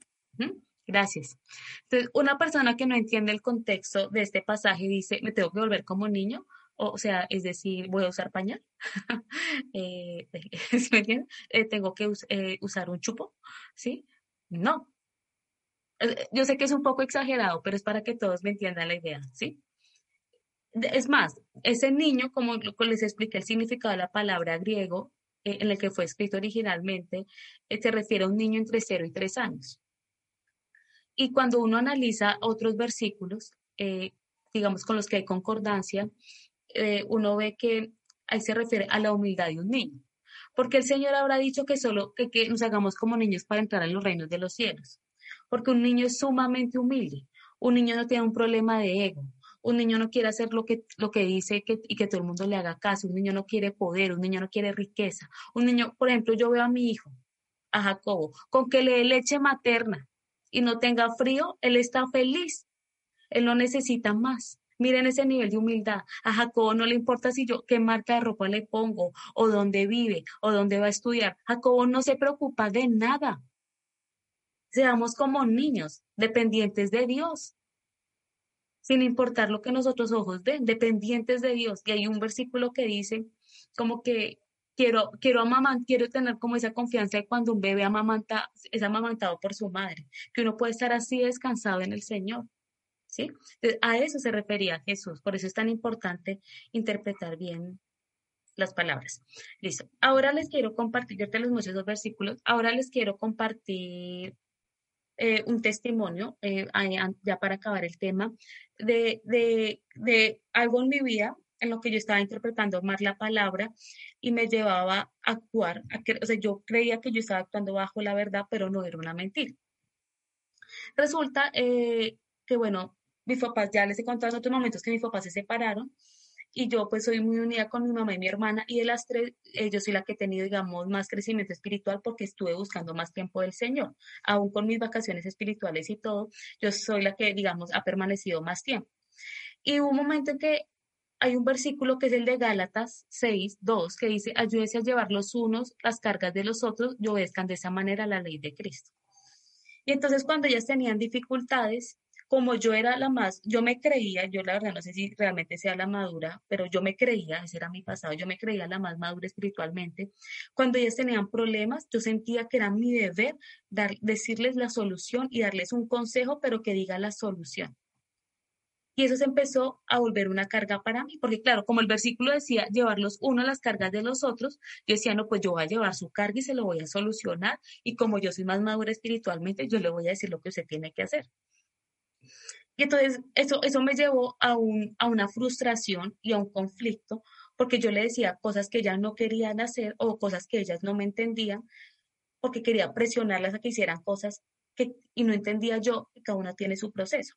Gracias. Entonces, una persona que no entiende el contexto de este pasaje dice, me tengo que volver como niño, o sea, es decir, voy a usar pañal, [laughs] eh, [laughs] me entienden? Eh, tengo que eh, usar un chupo, ¿sí? No. Yo sé que es un poco exagerado, pero es para que todos me entiendan la idea, ¿sí? Es más, ese niño, como les expliqué el significado de la palabra griego, en el que fue escrito originalmente, se refiere a un niño entre 0 y 3 años. Y cuando uno analiza otros versículos, digamos con los que hay concordancia, eh, uno ve que ahí se refiere a la humildad de un niño. Porque el Señor habrá dicho que solo que, que nos hagamos como niños para entrar en los reinos de los cielos. Porque un niño es sumamente humilde. Un niño no tiene un problema de ego. Un niño no quiere hacer lo que, lo que dice y que todo el mundo le haga caso. Un niño no quiere poder. Un niño no quiere riqueza. Un niño, por ejemplo, yo veo a mi hijo, a Jacobo, con que le dé leche materna y no tenga frío, él está feliz. Él no necesita más. Miren ese nivel de humildad. A Jacobo no le importa si yo qué marca de ropa le pongo, o dónde vive, o dónde va a estudiar. Jacobo no se preocupa de nada. Seamos como niños, dependientes de Dios, sin importar lo que nosotros ojos ven, dependientes de Dios. Y hay un versículo que dice como que quiero, quiero amamantar, quiero tener como esa confianza de cuando un bebé amamanta, es amamantado por su madre, que uno puede estar así descansado en el Señor. ¿sí? A eso se refería Jesús, por eso es tan importante interpretar bien las palabras. Listo. Ahora les quiero compartir, yo te los muestro esos versículos, ahora les quiero compartir eh, un testimonio, eh, ya para acabar el tema, de, de, de algo en mi vida en lo que yo estaba interpretando más la palabra y me llevaba a actuar, o sea, yo creía que yo estaba actuando bajo la verdad, pero no era una mentira. Resulta eh, que, bueno, mis papás, ya les he contado en otros momentos que mis papás se separaron y yo pues soy muy unida con mi mamá y mi hermana y de las tres, eh, yo soy la que he tenido, digamos, más crecimiento espiritual porque estuve buscando más tiempo del Señor. Aún con mis vacaciones espirituales y todo, yo soy la que, digamos, ha permanecido más tiempo. Y hubo un momento en que hay un versículo que es el de Gálatas 6, 2, que dice, ayúdese a llevar los unos las cargas de los otros y obedezcan de esa manera la ley de Cristo. Y entonces cuando ellas tenían dificultades, como yo era la más, yo me creía, yo la verdad no sé si realmente sea la madura, pero yo me creía, ese era mi pasado, yo me creía la más madura espiritualmente. Cuando ellas tenían problemas, yo sentía que era mi deber dar, decirles la solución y darles un consejo, pero que diga la solución. Y eso se empezó a volver una carga para mí, porque claro, como el versículo decía, llevar los unos las cargas de los otros, yo decía, no, pues yo voy a llevar su carga y se lo voy a solucionar. Y como yo soy más madura espiritualmente, yo le voy a decir lo que usted tiene que hacer. Y entonces eso, eso me llevó a, un, a una frustración y a un conflicto, porque yo le decía cosas que ellas no querían hacer o cosas que ellas no me entendían, porque quería presionarlas a que hicieran cosas que, y no entendía yo que cada una tiene su proceso.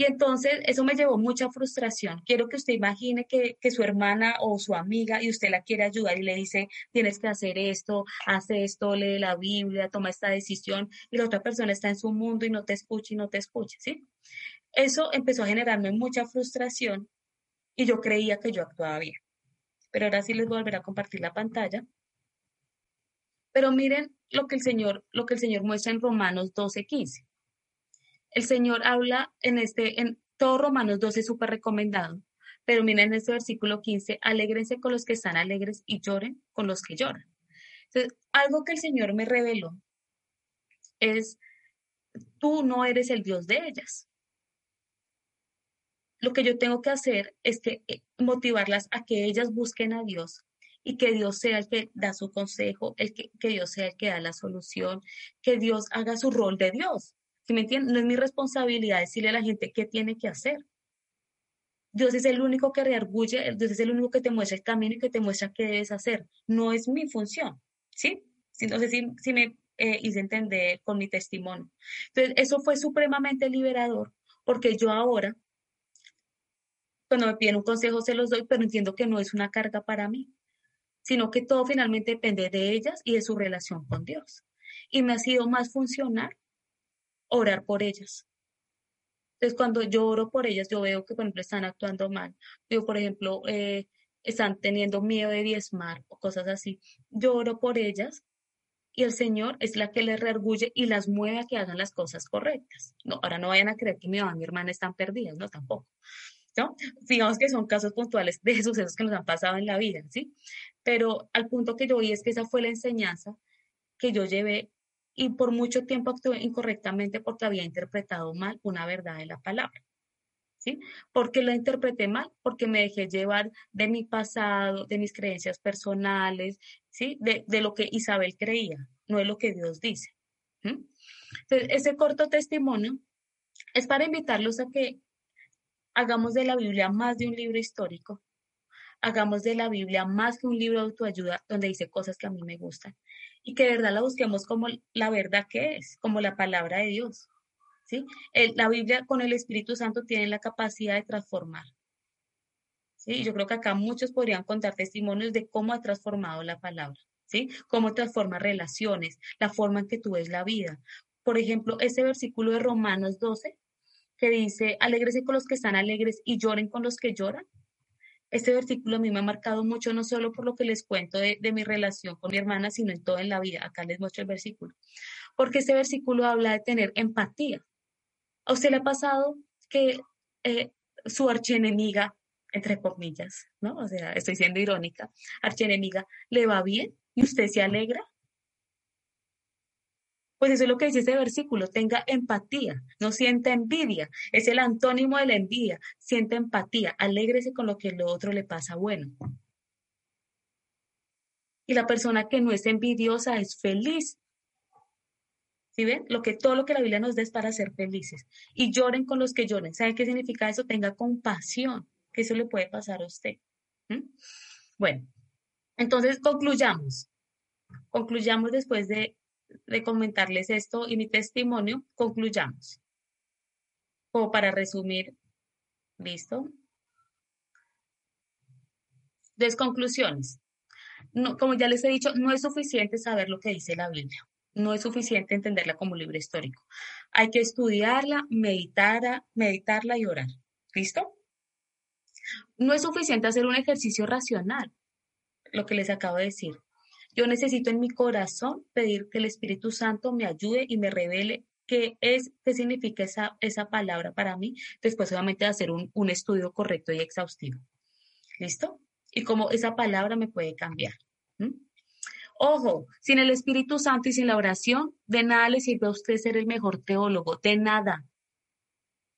Y entonces eso me llevó mucha frustración. Quiero que usted imagine que, su hermana o su amiga y usted la quiere ayudar y le dice, tienes que hacer esto, hace esto, lee la Biblia, toma esta decisión y la otra persona está en su mundo y no te escucha y no te escucha, ¿sí? Eso empezó a generarme mucha frustración y yo creía que yo actuaba bien. Pero ahora sí les voy a compartir la pantalla. Pero miren lo que el Señor, lo que el Señor muestra en Romanos 12, 15 el Señor habla en este, en todo Romanos 12 súper recomendado, pero miren en este versículo 15, alégrense con los que están alegres y lloren con los que lloran. Entonces, algo que el Señor me reveló es, tú no eres el Dios de ellas. Lo que yo tengo que hacer es que eh, motivarlas a que ellas busquen a Dios y que Dios sea el que da su consejo, el que, que Dios sea el que da la solución, que Dios haga su rol de Dios me entienden? No es mi responsabilidad decirle a la gente qué tiene que hacer. Dios es el único que reargulle, Dios es el único que te muestra el camino y que te muestra qué debes hacer. No es mi función, ¿sí? No sé si, si me eh, hice entender con mi testimonio. Entonces, eso fue supremamente liberador, porque yo ahora, cuando me piden un consejo, se los doy, pero entiendo que no es una carga para mí, sino que todo finalmente depende de ellas y de su relación con Dios. Y me ha sido más funcional orar por ellas. Entonces, cuando yo oro por ellas, yo veo que, por ejemplo, están actuando mal. Yo, por ejemplo, eh, están teniendo miedo de diezmar o cosas así. Yo oro por ellas y el Señor es la que les reargulle y las mueve a que hagan las cosas correctas. No, ahora no vayan a creer que mi mamá y mi hermana están perdidas, no, tampoco. ¿No? Digamos que son casos puntuales de sucesos que nos han pasado en la vida, ¿sí? Pero al punto que yo vi es que esa fue la enseñanza que yo llevé y por mucho tiempo actué incorrectamente porque había interpretado mal una verdad de la palabra. ¿Sí? ¿Por qué lo interpreté mal? Porque me dejé llevar de mi pasado, de mis creencias personales, ¿sí? De, lo que Isabel creía, no es lo que Dios dice. Entonces, ese corto testimonio es para invitarlos a que hagamos de la Biblia más de un libro histórico, hagamos de la Biblia más que un libro de autoayuda donde dice cosas que a mí me gustan y que de verdad la busquemos como la verdad que es, como la palabra de Dios. ¿sí? la Biblia con el Espíritu Santo tiene la capacidad de transformar. ¿sí? Yo creo que acá muchos podrían contar testimonios de cómo ha transformado la palabra, ¿sí? Cómo transforma relaciones, la forma en que tú ves la vida. Por ejemplo, ese versículo de Romanos 12 que dice, alégrese con los que están alegres y lloren con los que lloran. Este versículo a mí me ha marcado mucho, no solo por lo que les cuento de, mi relación con mi hermana, sino en toda en la vida. Acá les muestro el versículo. Porque este versículo habla de tener empatía. ¿A usted le ha pasado que eh, su archienemiga, entre comillas, ¿no? O sea, estoy siendo irónica, archienemiga, le va bien y usted se alegra? Pues eso es lo que dice ese versículo, tenga empatía, no sienta envidia, es el antónimo de la envidia, sienta empatía, alégrese con lo que el otro le pasa bueno. Y la persona que no es envidiosa es feliz ¿Sí ven? Lo que, todo lo que la Biblia nos da es para ser felices. Y lloren con los que lloren. ¿Saben qué significa eso? Tenga compasión, que eso le puede pasar a usted. Bueno, entonces concluyamos. Concluyamos después de, de comentarles esto y mi testimonio, concluyamos. Como para resumir, ¿listo? Desconclusiones. No, como ya les he dicho, no es suficiente saber lo que dice la Biblia. No es suficiente entenderla como libro histórico. Hay que estudiarla, meditarla, meditarla y orar. ¿Listo? No es suficiente hacer un ejercicio racional, lo que les acabo de decir. Yo necesito en mi corazón pedir que el Espíritu Santo me ayude y me revele qué es, qué significa esa, esa palabra para mí, después obviamente hacer un, un estudio correcto y exhaustivo. ¿Listo? Y cómo esa palabra me puede cambiar. Ojo, sin el Espíritu Santo y sin la oración, de nada le sirve a usted ser el mejor teólogo, de nada.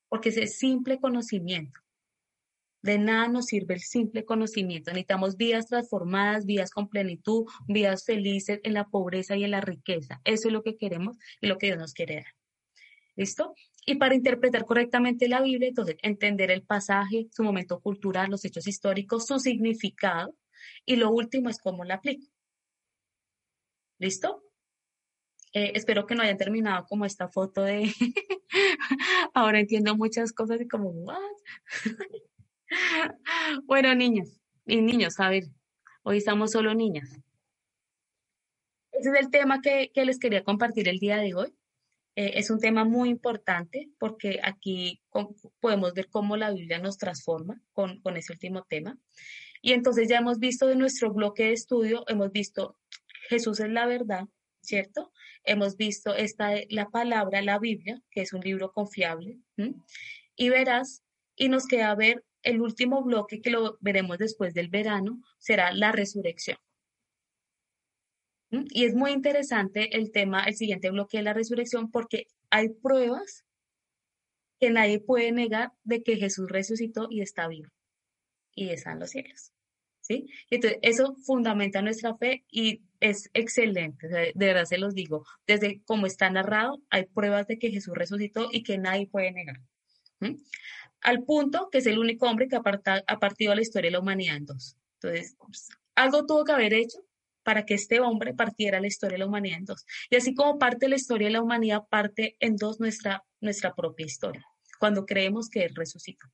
Porque ese simple conocimiento. De nada nos sirve el simple conocimiento. Necesitamos vidas transformadas, vidas con plenitud, vidas felices en la pobreza y en la riqueza. Eso es lo que queremos y lo que Dios nos quiere dar. ¿Listo? Y para interpretar correctamente la Biblia, entonces entender el pasaje, su momento cultural, los hechos históricos, su significado. Y lo último es cómo la aplico. ¿Listo? Eh, espero que no hayan terminado como esta foto de [laughs] ahora entiendo muchas cosas y como ¿what? [laughs] bueno niños y niños a ver hoy estamos solo niñas. Ese es el tema que, les quería compartir el día de hoy. Eh, es un tema muy importante porque aquí podemos ver cómo la Biblia nos transforma con, con ese último tema. Y entonces ya hemos visto de nuestro bloque de estudio hemos visto Jesús es la verdad, ¿cierto? Hemos visto esta, la palabra, la Biblia, que es un libro confiable, y verás, y nos queda ver el último bloque que lo veremos después del verano, será la resurrección. Y es muy interesante el tema, el siguiente bloque de la resurrección, porque hay pruebas que nadie puede negar de que Jesús resucitó y está vivo y está en los cielos. ¿Sí? Entonces, eso fundamenta nuestra fe y es excelente, de verdad se los digo, desde como está narrado, hay pruebas de que Jesús resucitó y que nadie puede negar. Al punto que es el único hombre que ha, partido la historia de la humanidad en dos. Entonces, algo tuvo que haber hecho para que este hombre partiera la historia de la humanidad en dos. Y así como parte la historia de la humanidad, parte en dos nuestra, nuestra propia historia, cuando creemos que Él resucitó.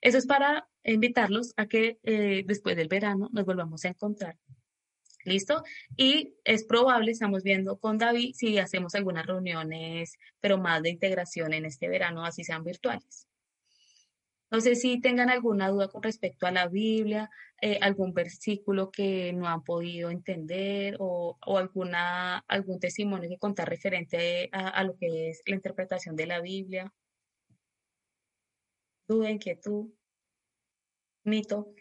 Eso es para invitarlos a que eh, después del verano nos volvamos a encontrar ¿Listo? Y es probable, estamos viendo con David, si hacemos algunas reuniones, pero más de integración en este verano, así sean virtuales. No sé si tengan alguna duda con respecto a la Biblia, eh, algún versículo que no han podido entender o, alguna, algún testimonio que contar referente a, lo que es la interpretación de la Biblia. Duda, inquietud, mito.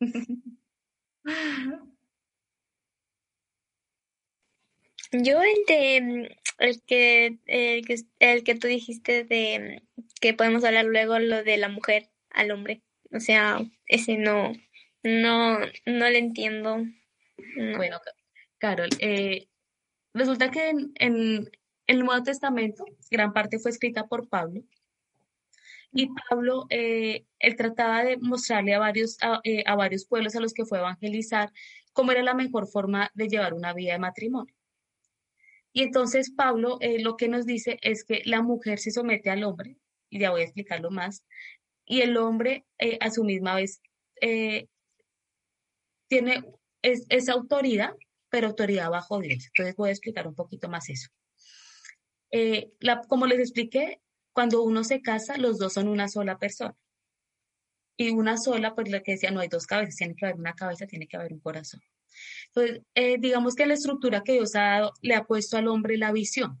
[laughs] Yo el de el que, el que el que tú dijiste de que podemos hablar luego lo de la mujer al hombre. O sea, ese no, no, no le entiendo. Bueno, Carol, eh, resulta que en, el Nuevo Testamento gran parte fue escrita por Pablo. Y Pablo, eh, él trataba de mostrarle a varios, a, eh, a varios pueblos a los que fue a evangelizar cómo era la mejor forma de llevar una vida de matrimonio. Y entonces Pablo eh, lo que nos dice es que la mujer se somete al hombre, y ya voy a explicarlo más, y el hombre eh, a su misma vez eh, tiene esa autoridad, pero autoridad bajo Dios. Entonces voy a explicar un poquito más eso. La, como les expliqué, cuando uno se casa, los dos son una sola persona. Y una sola, pues lo que decía, no hay dos cabezas, tiene que haber una cabeza, tiene que haber un corazón. Entonces, eh, digamos que la estructura que Dios ha dado le ha puesto al hombre la visión.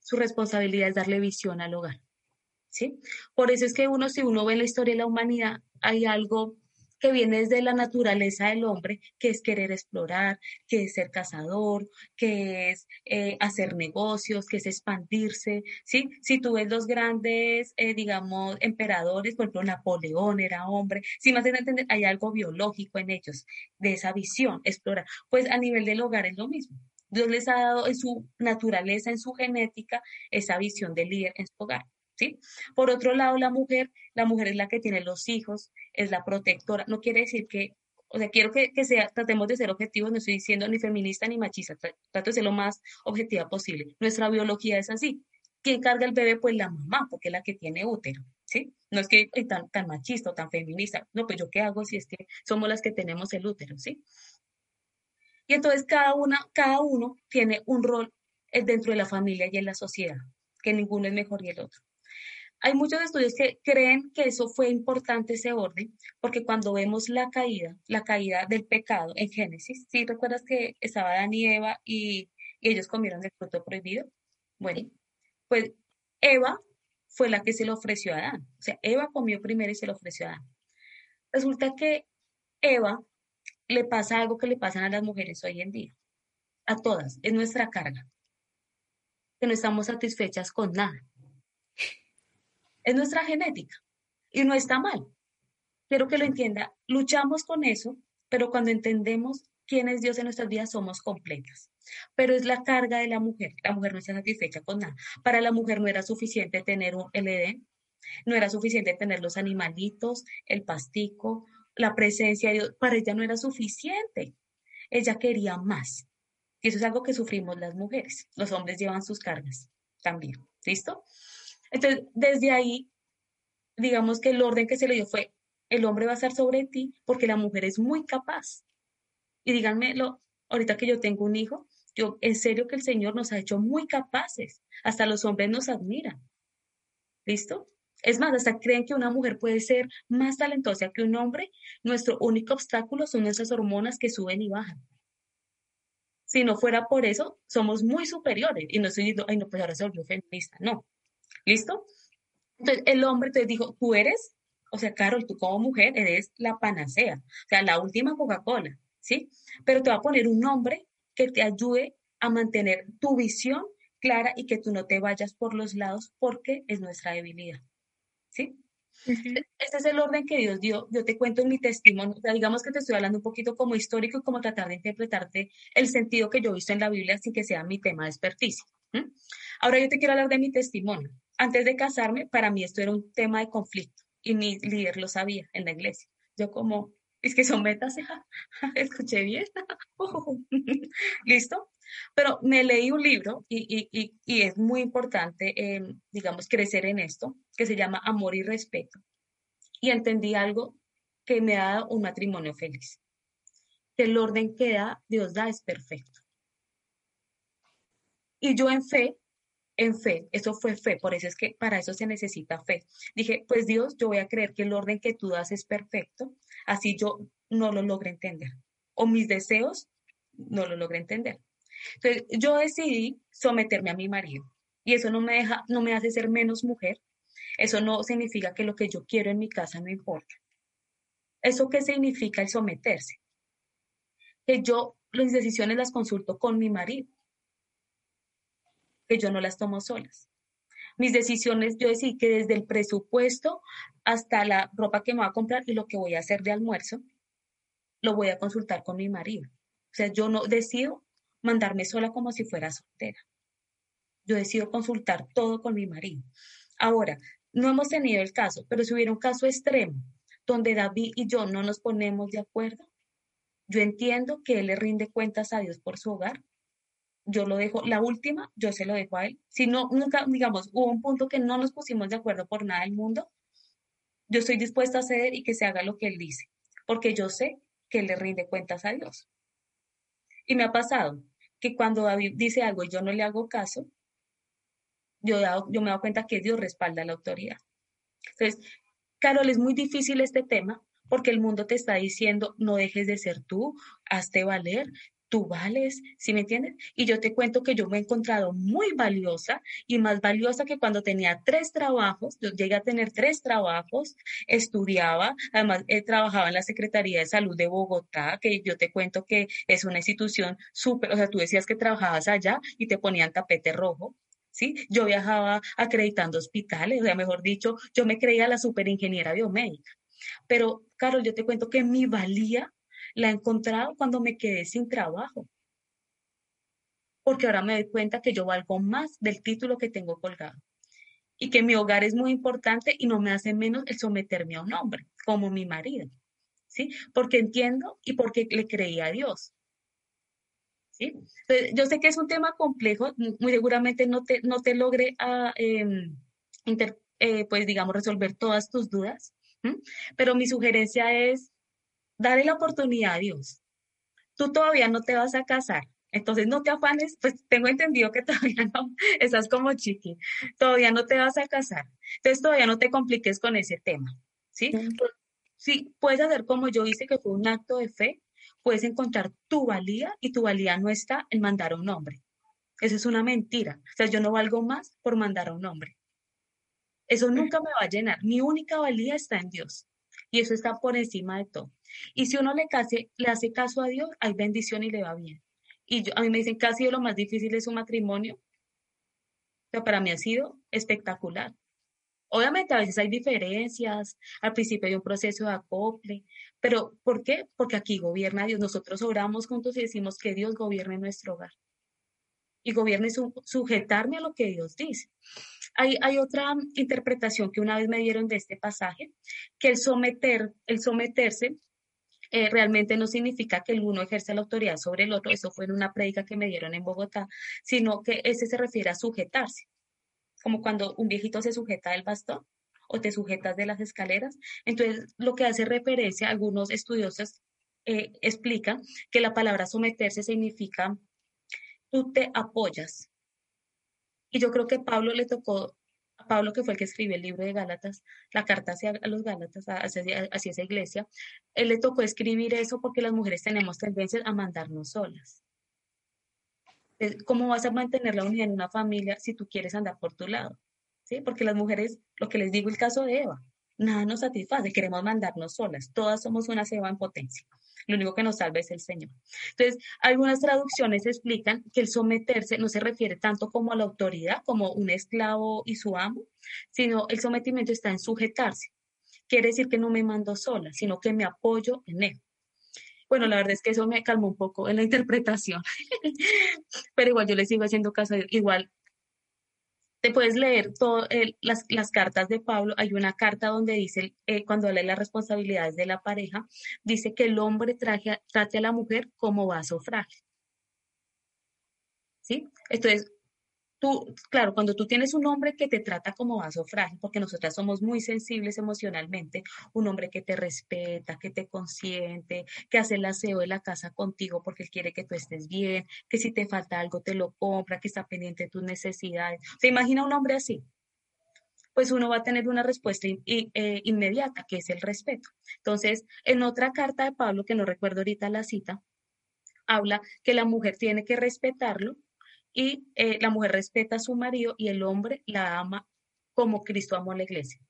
Su responsabilidad es darle visión al hogar. ¿sí? Por eso es que uno, si uno ve la historia de la humanidad, hay algo que viene desde la naturaleza del hombre, que es querer explorar, que es ser cazador, que es eh, hacer negocios, que es expandirse, ¿sí? Si tú ves los grandes, eh, digamos, emperadores, por ejemplo, Napoleón era hombre, si más de entender, hay algo biológico en ellos, de esa visión, explorar. Pues a nivel del hogar es lo mismo. Dios les ha dado en su naturaleza, en su genética, esa visión de líder en su hogar. ¿Sí? Por otro lado, la mujer, la mujer es la que tiene los hijos, es la protectora. No quiere decir que, o sea, quiero que, que sea, tratemos de ser objetivos, no estoy diciendo ni feminista ni machista, trato de ser lo más objetiva posible. Nuestra biología es así. ¿Quién carga el bebé? Pues la mamá, porque es la que tiene útero, ¿sí? No es que tan, tan machista o tan feminista. No, pues yo qué hago si es que somos las que tenemos el útero, ¿sí? Y entonces cada una, cada uno tiene un rol eh, dentro de la familia y en la sociedad, que ninguno es mejor que el otro. Hay muchos estudios que creen que eso fue importante, ese orden, porque cuando vemos la caída, la caída del pecado en Génesis, ¿sí recuerdas que estaba Adán y Eva y, ellos comieron del fruto prohibido? Bueno, pues Eva fue la que se lo ofreció a Adán. O sea, Eva comió primero y se lo ofreció a Adán. Resulta que Eva le pasa algo que le pasan a las mujeres hoy en día. A todas. Es nuestra carga. Que no estamos satisfechas con nada. Es nuestra genética y no está mal. Quiero que lo entienda. Luchamos con eso, pero cuando entendemos quién es Dios en nuestras vidas, somos completas. Pero es la carga de la mujer. La mujer no está satisfecha con nada. Para la mujer no era suficiente tener un, Edén, no era suficiente tener los animalitos, el pastico, la presencia de Dios. Para ella no era suficiente. Ella quería más. Y eso es algo que sufrimos las mujeres. Los hombres llevan sus cargas también. ¿Listo? Entonces, desde ahí, digamos que el orden que se le dio fue, el hombre va a estar sobre ti porque la mujer es muy capaz. Y díganmelo, ahorita que yo tengo un hijo, yo en serio que el Señor nos ha hecho muy capaces. Hasta los hombres nos admiran. ¿Listo? Es más, hasta creen que una mujer puede ser más talentosa que un hombre. Nuestro único obstáculo son esas hormonas que suben y bajan. Si no fuera por eso, somos muy superiores. Y no estoy diciendo, ay, no, pues ahora se volvió feminista. No, ¿Listo? Entonces el hombre te dijo, tú eres, o sea, Carol, tú como mujer eres la panacea, o sea, la última Coca-Cola, ¿sí? Pero te va a poner un hombre que te ayude a mantener tu visión clara y que tú no te vayas por los lados porque es nuestra debilidad, ¿sí? Este es el orden que Dios dio. Yo te cuento en mi testimonio, o sea, digamos que te estoy hablando un poquito como histórico y como tratar de interpretarte el sentido que yo he visto en la Biblia sin que sea mi tema de experticia. Ahora yo te quiero hablar de mi testimonio antes de casarme, para mí esto era un tema de conflicto y mi líder lo sabía en la iglesia. Yo como, es que son metas, [laughs] escuché bien, [laughs] [laughs] listo. Pero me leí un libro y, es muy importante, em, digamos, crecer en esto, que se llama Amor y Respeto. Y entendí algo que me ha dado un matrimonio feliz. Que el orden que da, Dios da es perfecto. Y yo en fe en fe, eso fue fe, por eso es que para eso se necesita fe. Dije, pues Dios, yo voy a creer que el orden que tú das es perfecto, así yo no lo logro entender, o mis deseos no lo logro entender. Entonces, yo decidí someterme a mi marido y eso no me deja, no me hace ser menos mujer, eso no significa que lo que yo quiero en mi casa no importa. ¿Eso qué significa el someterse? Que yo las decisiones las consulto con mi marido, que yo no las tomo solas. Mis decisiones, yo decidí que desde el presupuesto hasta la ropa que me voy a comprar y lo que voy a hacer de almuerzo, lo voy a consultar con mi marido. O sea, yo no decido mandarme sola como si fuera soltera. Yo decido consultar todo con mi marido. Ahora, no hemos tenido el caso, pero si hubiera un caso extremo donde David y yo no nos ponemos de acuerdo, yo entiendo que él le rinde cuentas a Dios por su hogar. Yo lo dejo, la última, yo se lo dejo a él. Si no, nunca, digamos, hubo un punto que no nos pusimos de acuerdo por nada del mundo, yo estoy dispuesta a ceder y que se haga lo que él dice, porque yo sé que él le rinde cuentas a Dios. Y me ha pasado que cuando David dice algo y yo no le hago caso, yo, yo me doy cuenta que Dios respalda la autoridad. Entonces, Carol, es muy difícil este tema porque el mundo te está diciendo, no dejes de ser tú, hazte valer, tú vales, ¿sí me entiendes? Y yo te cuento que yo me he encontrado muy valiosa y más valiosa que cuando tenía tres trabajos, llegué a tener tres trabajos, estudiaba, además he trabajaba en la Secretaría de Salud de Bogotá, que yo te cuento que es una institución súper, o sea, tú decías que trabajabas allá y te ponían tapete rojo, ¿Sí? Yo viajaba acreditando hospitales, o sea, mejor dicho, yo me creía la superingeniera biomédica. Pero, Carol, yo te cuento que mi valía la he encontrado cuando me quedé sin trabajo. Porque ahora me doy cuenta que yo valgo más del título que tengo colgado. Y que mi hogar es muy importante y no me hace menos el someterme a un hombre, como mi marido. ¿Sí? Porque entiendo y porque le creí a Dios. ¿Sí? yo sé que es un tema complejo, muy seguramente no te, no te logre ah, em, eh, pues digamos, resolver todas tus dudas, pero mi sugerencia es darle la oportunidad a Dios. Tú todavía no te vas a casar, entonces no te afanes, pues tengo entendido que [laughs] todavía no, estás como chiqui, todavía no te vas a casar, entonces todavía no te compliques con ese tema, ¿sí? Sí, puedes hacer como yo hice, que fue un acto de fe, puedes encontrar tu valía y tu valía no está en mandar a un hombre. Eso es una mentira. O sea, yo no valgo más por mandar a un hombre. Eso nunca me va a llenar. Mi única valía está en Dios. Y eso está por encima de todo. Y si uno le, le hace caso a Dios, hay bendición y le va bien. Y yo, a mí me dicen que ha sido lo más difícil de su matrimonio. Pero para mí ha sido espectacular. Obviamente a veces hay diferencias, al principio hay un proceso de acople, pero ¿por qué? Porque aquí gobierna Dios. Nosotros oramos juntos y decimos que Dios gobierne nuestro hogar y gobierne sujetarme a lo que Dios dice. Hay, otra interpretación que una vez me dieron de este pasaje, que el, someter, el someterse eh, realmente no significa que el uno ejerce la autoridad sobre el otro, eso fue en una prédica que me dieron en Bogotá, sino que ese se refiere a sujetarse, como cuando un viejito se sujeta del bastón o te sujetas de las escaleras. Entonces, lo que hace referencia, algunos estudiosos eh, explican que la palabra someterse significa tú te apoyas. Y yo creo que Pablo le tocó, a Pablo que fue el que escribió el libro de Gálatas, la carta hacia los Gálatas, hacia, hacia esa iglesia, él le tocó escribir eso porque las mujeres tenemos tendencias a mandarnos solas. ¿Cómo vas a mantener la unidad en una familia si tú quieres andar por tu lado? ¿Sí? Porque las mujeres, lo que les digo, el caso de Eva, nada nos satisface, queremos mandarnos solas, todas somos una ceba en potencia. Lo único que nos salva es el Señor. Entonces, algunas traducciones explican que el someterse no se refiere tanto como a la autoridad, como un esclavo y su amo, sino el sometimiento está en sujetarse. Quiere decir que no me mando sola, sino que me apoyo en él. Bueno, la verdad es que eso me calmó un poco en la [laughs] interpretación, pero igual yo le sigo haciendo caso. Igual te puedes leer todas las, cartas de Pablo. Hay una carta donde dice, eh, cuando lee las responsabilidades de la pareja, dice que el hombre trate a la mujer como vaso frágil. ¿Sí? Entonces, tú, claro, cuando tú tienes un hombre que te trata como vaso frágil, porque nosotras somos muy sensibles emocionalmente, un hombre que te respeta, que te consiente, que hace el aseo de la casa contigo porque él quiere que tú estés bien, que si te falta algo te lo compra, que está pendiente de tus necesidades. ¿Se imagina un hombre así? Pues uno va a tener una respuesta eh, inmediata, que es el respeto. Entonces, en otra carta de Pablo, que no recuerdo ahorita la cita, habla que la mujer tiene que respetarlo y eh, la mujer respeta a su marido y el hombre la ama como Cristo amó a la iglesia.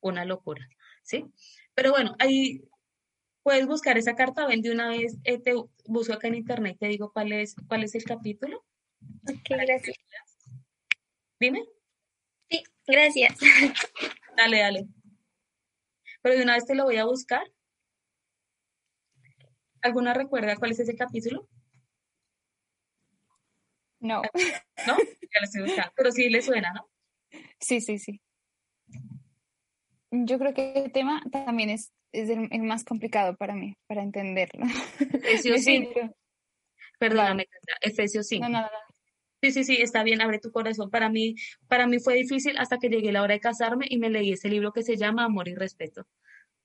Una locura, ¿sí? Pero bueno, ahí puedes buscar esa carta, ven de una vez, eh, te busco acá en internet y te digo cuál es, cuál es el capítulo. Ok, gracias. Dime. Sí, gracias. Dale, dale. Pero de una vez te lo voy a buscar. ¿Alguna recuerda cuál es ese capítulo? No. [laughs] ¿No? [laughs] Ya lo estoy buscando. Pero sí le suena, ¿no? Sí, sí, sí. Yo creo que el tema también es, es el, más complicado para mí, para entenderlo. Efesios [laughs] 5. Perdóname, Efesios 5. No, no, no. Sí, sí, sí, está bien, abre tu corazón. Para mí, para mí fue difícil hasta que llegué la hora de casarme y me leí ese libro que se llama Amor y Respeto.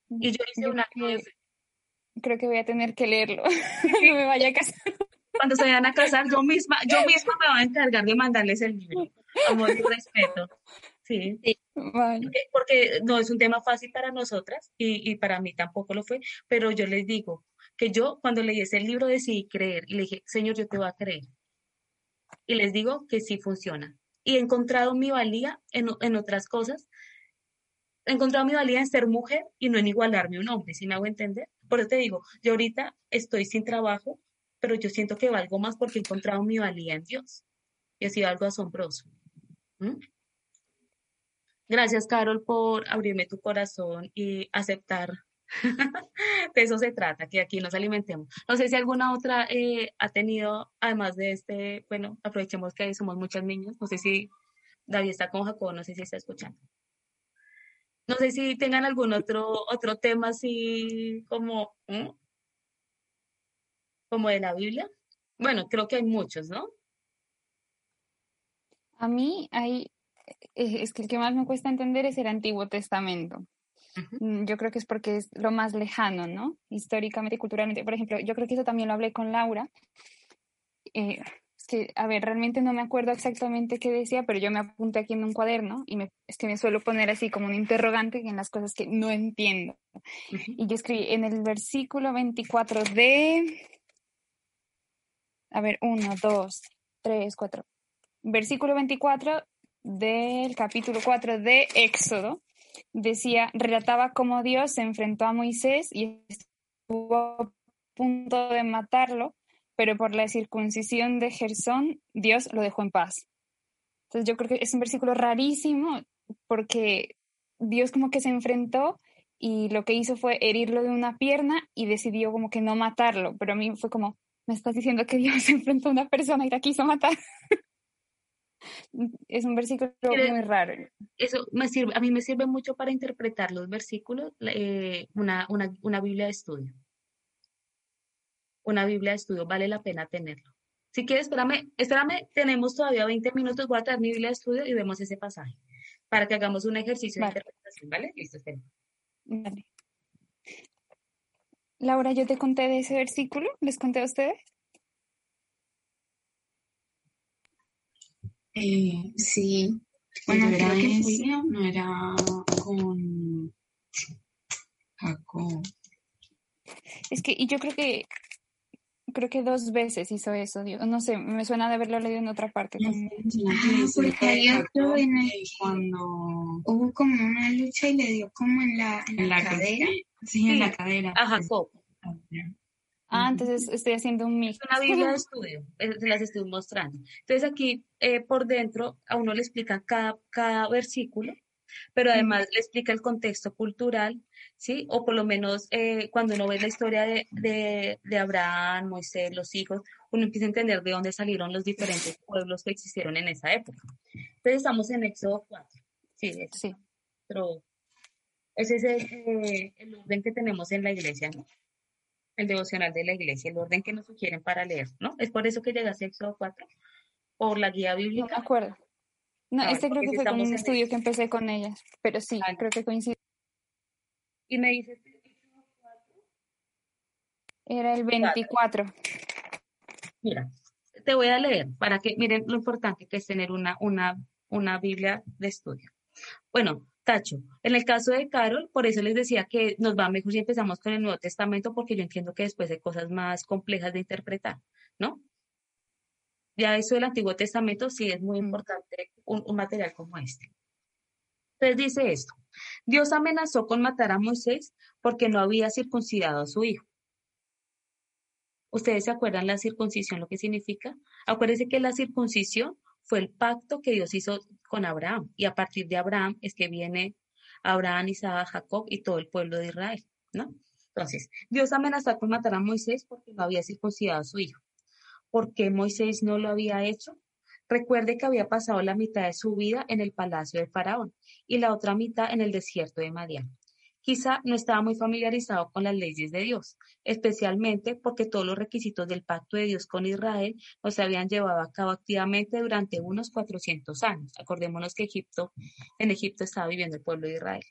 Y yo hice una... Creo que voy a tener que leerlo. no me vaya a casar cuando se vayan a casar, yo misma, yo misma me voy a encargar de mandarles el libro. Amor y respeto. Sí. Porque, no es un tema fácil para nosotras y, y, para mí tampoco lo fue, pero yo les digo que yo cuando leí ese libro decidí creer y le dije, Señor, yo te voy a creer. Y les digo que sí funciona. Y he encontrado mi valía en, en otras cosas. He encontrado mi valía en ser mujer y no en igualarme a un hombre, si me hago entender. Por eso te digo, yo ahorita estoy sin trabajo, pero yo siento que valgo más porque he encontrado mi valía en Dios. Y ha sido algo asombroso. Gracias, Carol, por abrirme tu corazón y aceptar. [laughs] de eso se trata, que aquí nos alimentemos. No sé si alguna otra eh, ha tenido, además de este, bueno, aprovechemos que somos muchos niños. No sé si David está con Jacob, no sé si está escuchando. No sé si tengan algún otro, otro tema así como, como de la Biblia? Bueno, creo que hay muchos, ¿no? A mí hay, es que el que más me cuesta entender es el Antiguo Testamento. Mm, yo creo que es porque es lo más lejano, ¿no? Históricamente culturalmente. Por ejemplo, yo creo que eso también lo hablé con Laura. Eh, es que, a ver, realmente no me acuerdo exactamente qué decía, pero yo me apunté aquí en un cuaderno y me, es que me suelo poner así como un interrogante en las cosas que no entiendo. Y yo escribí en el versículo 24 de a ver, uno, dos, tres, cuatro. Versículo 24 del capítulo 4 de Éxodo decía, relataba cómo Dios se enfrentó a Moisés y estuvo a punto de matarlo, pero por la circuncisión de Gersón, Dios lo dejó en paz. Entonces yo creo que es un versículo rarísimo porque Dios como que se enfrentó y lo que hizo fue herirlo de una pierna y decidió como que no matarlo, pero a mí fue como, me estás diciendo que Dios se [laughs] enfrentó a una persona y la quiso matar. es un versículo muy raro. Eso me sirve, a mí me sirve mucho para interpretar los versículos, eh, una, una, una Biblia de estudio. Una Biblia de estudio, vale la pena tenerlo. Si quieres, espérame, espérame, tenemos todavía 20 minutos, voy a traer mi Biblia de estudio y vemos ese pasaje para que hagamos un ejercicio de interpretación, ¿vale? Listo, espera. Vale. Laura, yo te conté de ese versículo, ¿les conté a ustedes? Eh, sí, bueno, creo que no era con Jacob. Es que, y yo creo que, creo que dos veces hizo eso, no sé, me suena de haberlo leído en otra parte. porque hay otro en el cuando hubo como una lucha y le dio como en la, en la cadera. Sí, en la cadera. A Jacob. Ah, entonces estoy haciendo un mix. Es una Biblia de [laughs] estudio, se las estoy mostrando. Entonces aquí eh, por dentro a uno le explica cada, cada versículo, pero además le explica el contexto cultural, ¿sí? O por lo menos eh, cuando uno ve la historia de, de, de, Abraham, Moisés, los hijos, uno empieza a entender de dónde salieron los diferentes pueblos que existieron en esa época. Entonces estamos en Éxodo 4. Sí, sí. Pero ese es el, el orden que tenemos en la iglesia, ¿no? el devocional de la iglesia, el orden que nos sugieren para leer, ¿no? Es por eso que llegaste a Éxodo 4. por la guía bíblica. No me acuerdo. No, este creo que fue con un estudio que empecé con ellas, pero sí, creo que coincide. Y me dices era el 24. Mira, te voy a leer para que miren lo importante que es tener una, una, una Biblia de estudio. Bueno, Tacho, en el caso de Carol, por eso les decía que nos va mejor si empezamos con el Nuevo Testamento, porque yo entiendo que después hay cosas más complejas de interpretar, ¿no? Ya eso del Antiguo Testamento sí es muy mm. importante un, un material como este. Entonces dice esto, Dios amenazó con matar a Moisés porque no había circuncidado a su hijo. ¿Ustedes se acuerdan la circuncisión, lo que significa? Acuérdense que la circuncisión fue el pacto que Dios hizo con Abraham y a partir de Abraham es que viene Abraham, Isaac, Jacob y todo el pueblo de Israel, ¿no? Entonces, Dios amenazó con matar a Moisés porque no había circuncidado a su hijo. ¿Por qué Moisés no lo había hecho? Recuerde que había pasado la mitad de su vida en el palacio de Faraón y la otra mitad en el desierto de Madián. Quizá no estaba muy familiarizado con las leyes de Dios, especialmente porque todos los requisitos del pacto de Dios con Israel no se habían llevado a cabo activamente durante unos 400 años. Acordémonos que Egipto, en Egipto estaba viviendo el pueblo de Israel.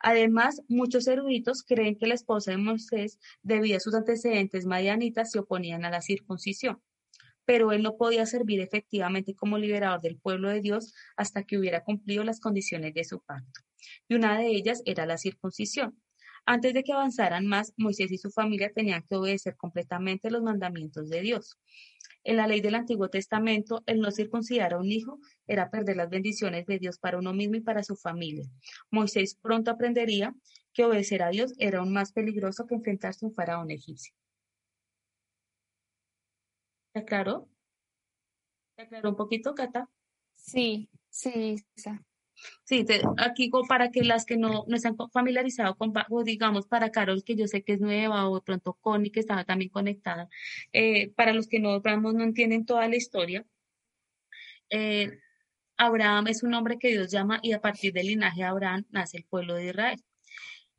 Además, muchos eruditos creen que la esposa de Moisés, debido a sus antecedentes madianitas, se oponían a la circuncisión pero él no podía servir efectivamente como liberador del pueblo de Dios hasta que hubiera cumplido las condiciones de su pacto y una de ellas era la circuncisión. Antes de que avanzaran más, Moisés y su familia tenían que obedecer completamente los mandamientos de Dios. En la ley del Antiguo Testamento, el no circuncidar a un hijo era perder las bendiciones de Dios para uno mismo y para su familia. Moisés pronto aprendería que obedecer a Dios era aún más peligroso que enfrentarse a un faraón egipcio. ¿Te aclaró? ¿Te aclaró un poquito, Cata? Sí, sí, Sí, aquí para que las que no, no están familiarizados con, o digamos para Carol, que yo sé que es nueva, o de pronto Connie, que estaba también conectada, eh, para los que no, no entienden toda la historia, eh, Abraham es un hombre que Dios llama y a partir del linaje de Abraham nace el pueblo de Israel.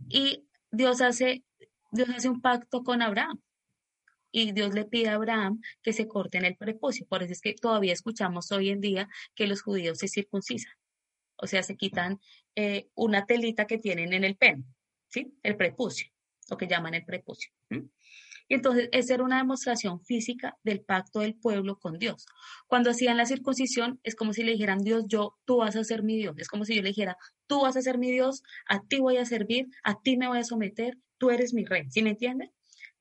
Y Dios hace, Dios hace un pacto con Abraham y Dios le pide a Abraham que se corte en el prepucio. Por eso es que todavía escuchamos hoy en día que los judíos se circuncisan o sea, se quitan eh, una telita que tienen en el pene, ¿sí? El prepucio, lo que llaman el prepucio. Y entonces, esa era una demostración física del pacto del pueblo con Dios. Cuando hacían la circuncisión, es como si le dijeran, Dios, yo, tú vas a ser mi Dios. Es como si yo le dijera, tú vas a ser mi Dios, a ti voy a servir, a ti me voy a someter, tú eres mi rey. ¿Sí me entienden?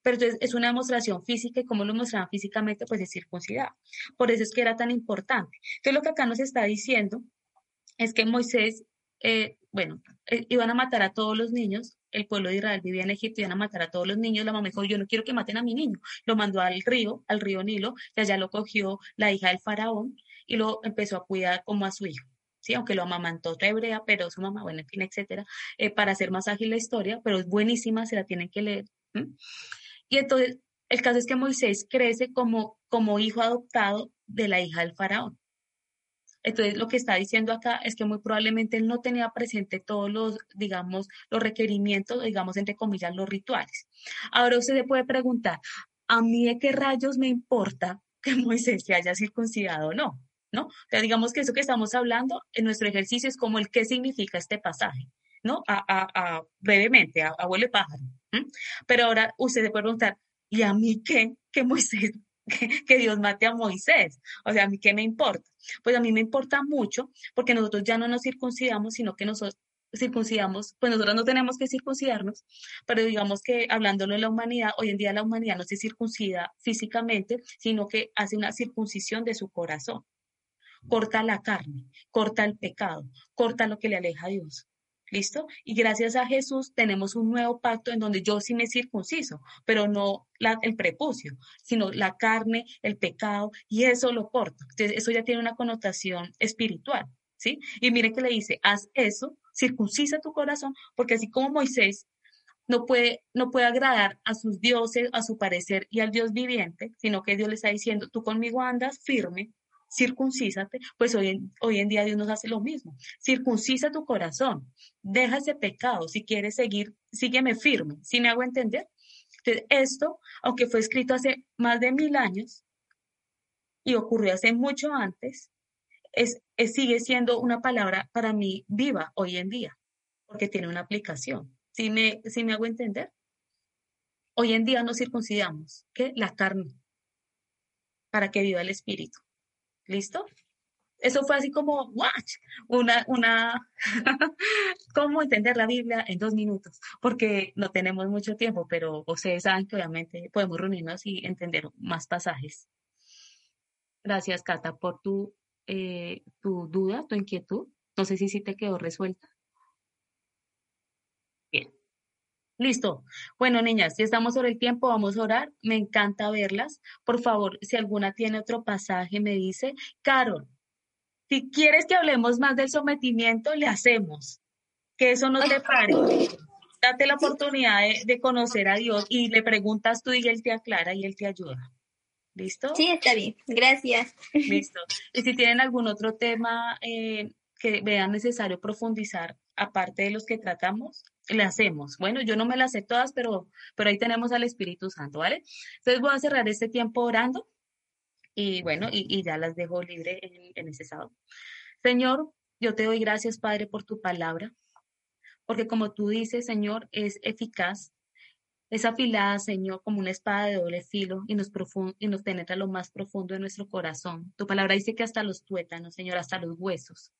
Pero entonces es una demostración física y como lo mostraban físicamente, pues es circuncidado. Por eso es que era tan importante. Entonces, lo que acá nos está diciendo es que Moisés, eh, bueno, eh, iban a matar a todos los niños, el pueblo de Israel vivía en Egipto, iban a matar a todos los niños, la mamá dijo, yo no quiero que maten a mi niño, lo mandó al río, al río Nilo, y allá lo cogió la hija del faraón y lo empezó a cuidar como a su hijo. Sí, aunque lo amamantó otra hebrea, pero su mamá, bueno, en fin, etcétera, eh, para hacer más ágil la historia, pero es buenísima, se la tienen que leer. Y entonces, el caso es que Moisés crece como, como hijo adoptado de la hija del faraón. Entonces, lo que está diciendo acá es que muy probablemente él no tenía presente todos los, digamos, los requerimientos, digamos, entre comillas, los rituales. Ahora usted se puede preguntar, ¿a mí de qué rayos me importa que [laughs] Moisés se haya circuncidado o no? ¿No? O sea, digamos que eso que estamos hablando en nuestro ejercicio es como el qué significa este pasaje, ¿no? A, brevemente, a, abuelo pájaro. Pero ahora usted se puede preguntar, ¿y a mí qué? Que Moisés [laughs] que, Dios mate a Moisés. O sea, ¿a mí qué me importa? Pues a mí me importa mucho porque nosotros ya no nos circuncidamos, sino que nosotros circuncidamos, pues nosotros no tenemos que circuncidarnos, pero digamos que hablándolo de la humanidad, hoy en día la humanidad no se circuncida físicamente, sino que hace una circuncisión de su corazón. Corta la carne, corta el pecado, corta lo que le aleja a Dios. ¿Listo? Y gracias a Jesús tenemos un nuevo pacto en donde yo sí me circunciso, pero no el prepucio, sino la carne, el pecado, y eso lo corto. Entonces, eso ya tiene una connotación espiritual, ¿sí? Y mire que le dice, haz eso, circuncisa tu corazón, porque así como Moisés no puede, no puede agradar a sus dioses, a su parecer y al Dios viviente, sino que Dios le está diciendo, tú conmigo andas firme, circuncísate, pues hoy en, hoy en día Dios nos hace lo mismo. Circuncisa tu corazón, deja ese pecado, si quieres seguir, sígueme firme, si me hago entender. Entonces, esto, aunque fue escrito hace más de mil años, y ocurrió hace mucho antes, es, sigue siendo una palabra para mí viva hoy en día, porque tiene una aplicación. ¿Sí me, me hago entender? Hoy en día nos circuncidamos, que la carne, para que viva el espíritu. ¿Listo? Eso fue así como, watch, una, una, [laughs] cómo entender la Biblia en dos minutos, porque no tenemos mucho tiempo, pero ustedes saben que obviamente podemos reunirnos y entender más pasajes. Gracias, Cata, por tu, eh, tu duda, tu inquietud. No sé si sí te quedó resuelta. Bien. Listo. Bueno, niñas, ya estamos sobre el tiempo, vamos a orar. Me encanta verlas. Por favor, si alguna tiene otro pasaje, me dice. Carol, si quieres que hablemos más del sometimiento, le hacemos. Que eso no te pare. Date la oportunidad de, conocer a Dios y le preguntas tú y Él te aclara y Él te ayuda. ¿Listo? Sí, está bien. Gracias. Listo. Y si tienen algún otro tema eh, que vean necesario profundizar, aparte de los que tratamos, le hacemos. Bueno, yo no me las sé todas, pero, pero ahí tenemos al Espíritu Santo, ¿vale? Entonces voy a cerrar este tiempo orando y bueno, y, ya las dejo libre en, ese sábado. Señor, yo te doy gracias, Padre, por tu palabra, porque como tú dices, Señor, es eficaz, es afilada, Señor, como una espada de doble filo y nos, y nos penetra lo más profundo de nuestro corazón. Tu palabra dice que hasta los tuétanos, Señor, hasta los huesos.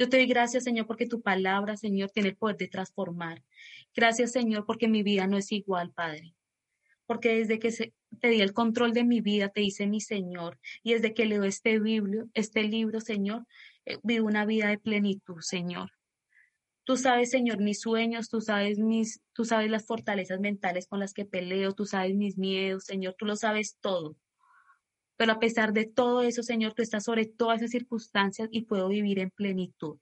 Yo te doy gracias, Señor, porque tu palabra, Señor, tiene el poder de transformar. Gracias, Señor, porque mi vida no es igual, Padre porque desde que te di el control de mi vida, te hice mi Señor, y desde que leo este, biblio, este libro, Señor, eh, vivo una vida de plenitud, Señor. Tú sabes, Señor, mis sueños, tú sabes mis, tú sabes las fortalezas mentales con las que peleo, tú sabes mis miedos, Señor, tú lo sabes todo. Pero a pesar de todo eso, Señor, tú estás sobre todas esas circunstancias y puedo vivir en plenitud.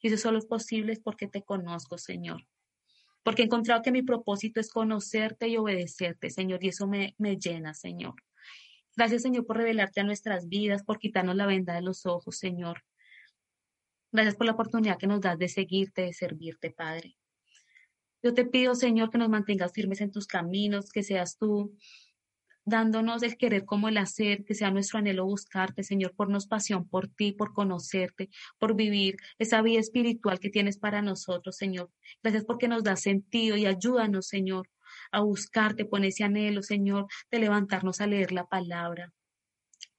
Y eso solo es posible porque te conozco, Señor porque he encontrado que mi propósito es conocerte y obedecerte, Señor, y eso me, me llena, Señor. Gracias, Señor, por revelarte a nuestras vidas, por quitarnos la venda de los ojos, Señor. Gracias por la oportunidad que nos das de seguirte, de servirte, Padre. Yo te pido, Señor, que nos mantengas firmes en tus caminos, que seas tú dándonos el querer como el hacer, que sea nuestro anhelo buscarte, Señor, pornos pasión por ti, por conocerte, por vivir esa vida espiritual que tienes para nosotros, Señor. Gracias porque nos da sentido y ayúdanos, Señor, a buscarte con ese anhelo, Señor, de levantarnos a leer la palabra.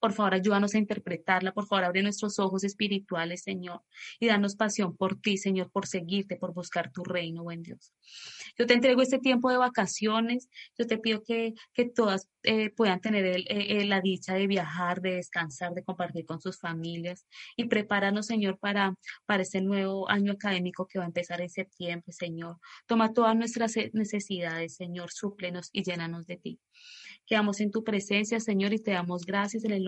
Por favor, ayúdanos a interpretarla. Por favor, abre nuestros ojos espirituales, Señor, y danos pasión por ti, Señor, por seguirte, por buscar tu reino, buen Dios. Yo te entrego este tiempo de vacaciones. Yo te pido que, que todas eh, puedan tener eh, eh, la dicha de viajar, de descansar, de compartir con sus familias y prepararnos, Señor, para, para este nuevo año académico que va a empezar en septiembre, Señor. Toma todas nuestras necesidades, Señor, súplenos y llénanos de ti. Quedamos en tu presencia, Señor, y te damos gracias en el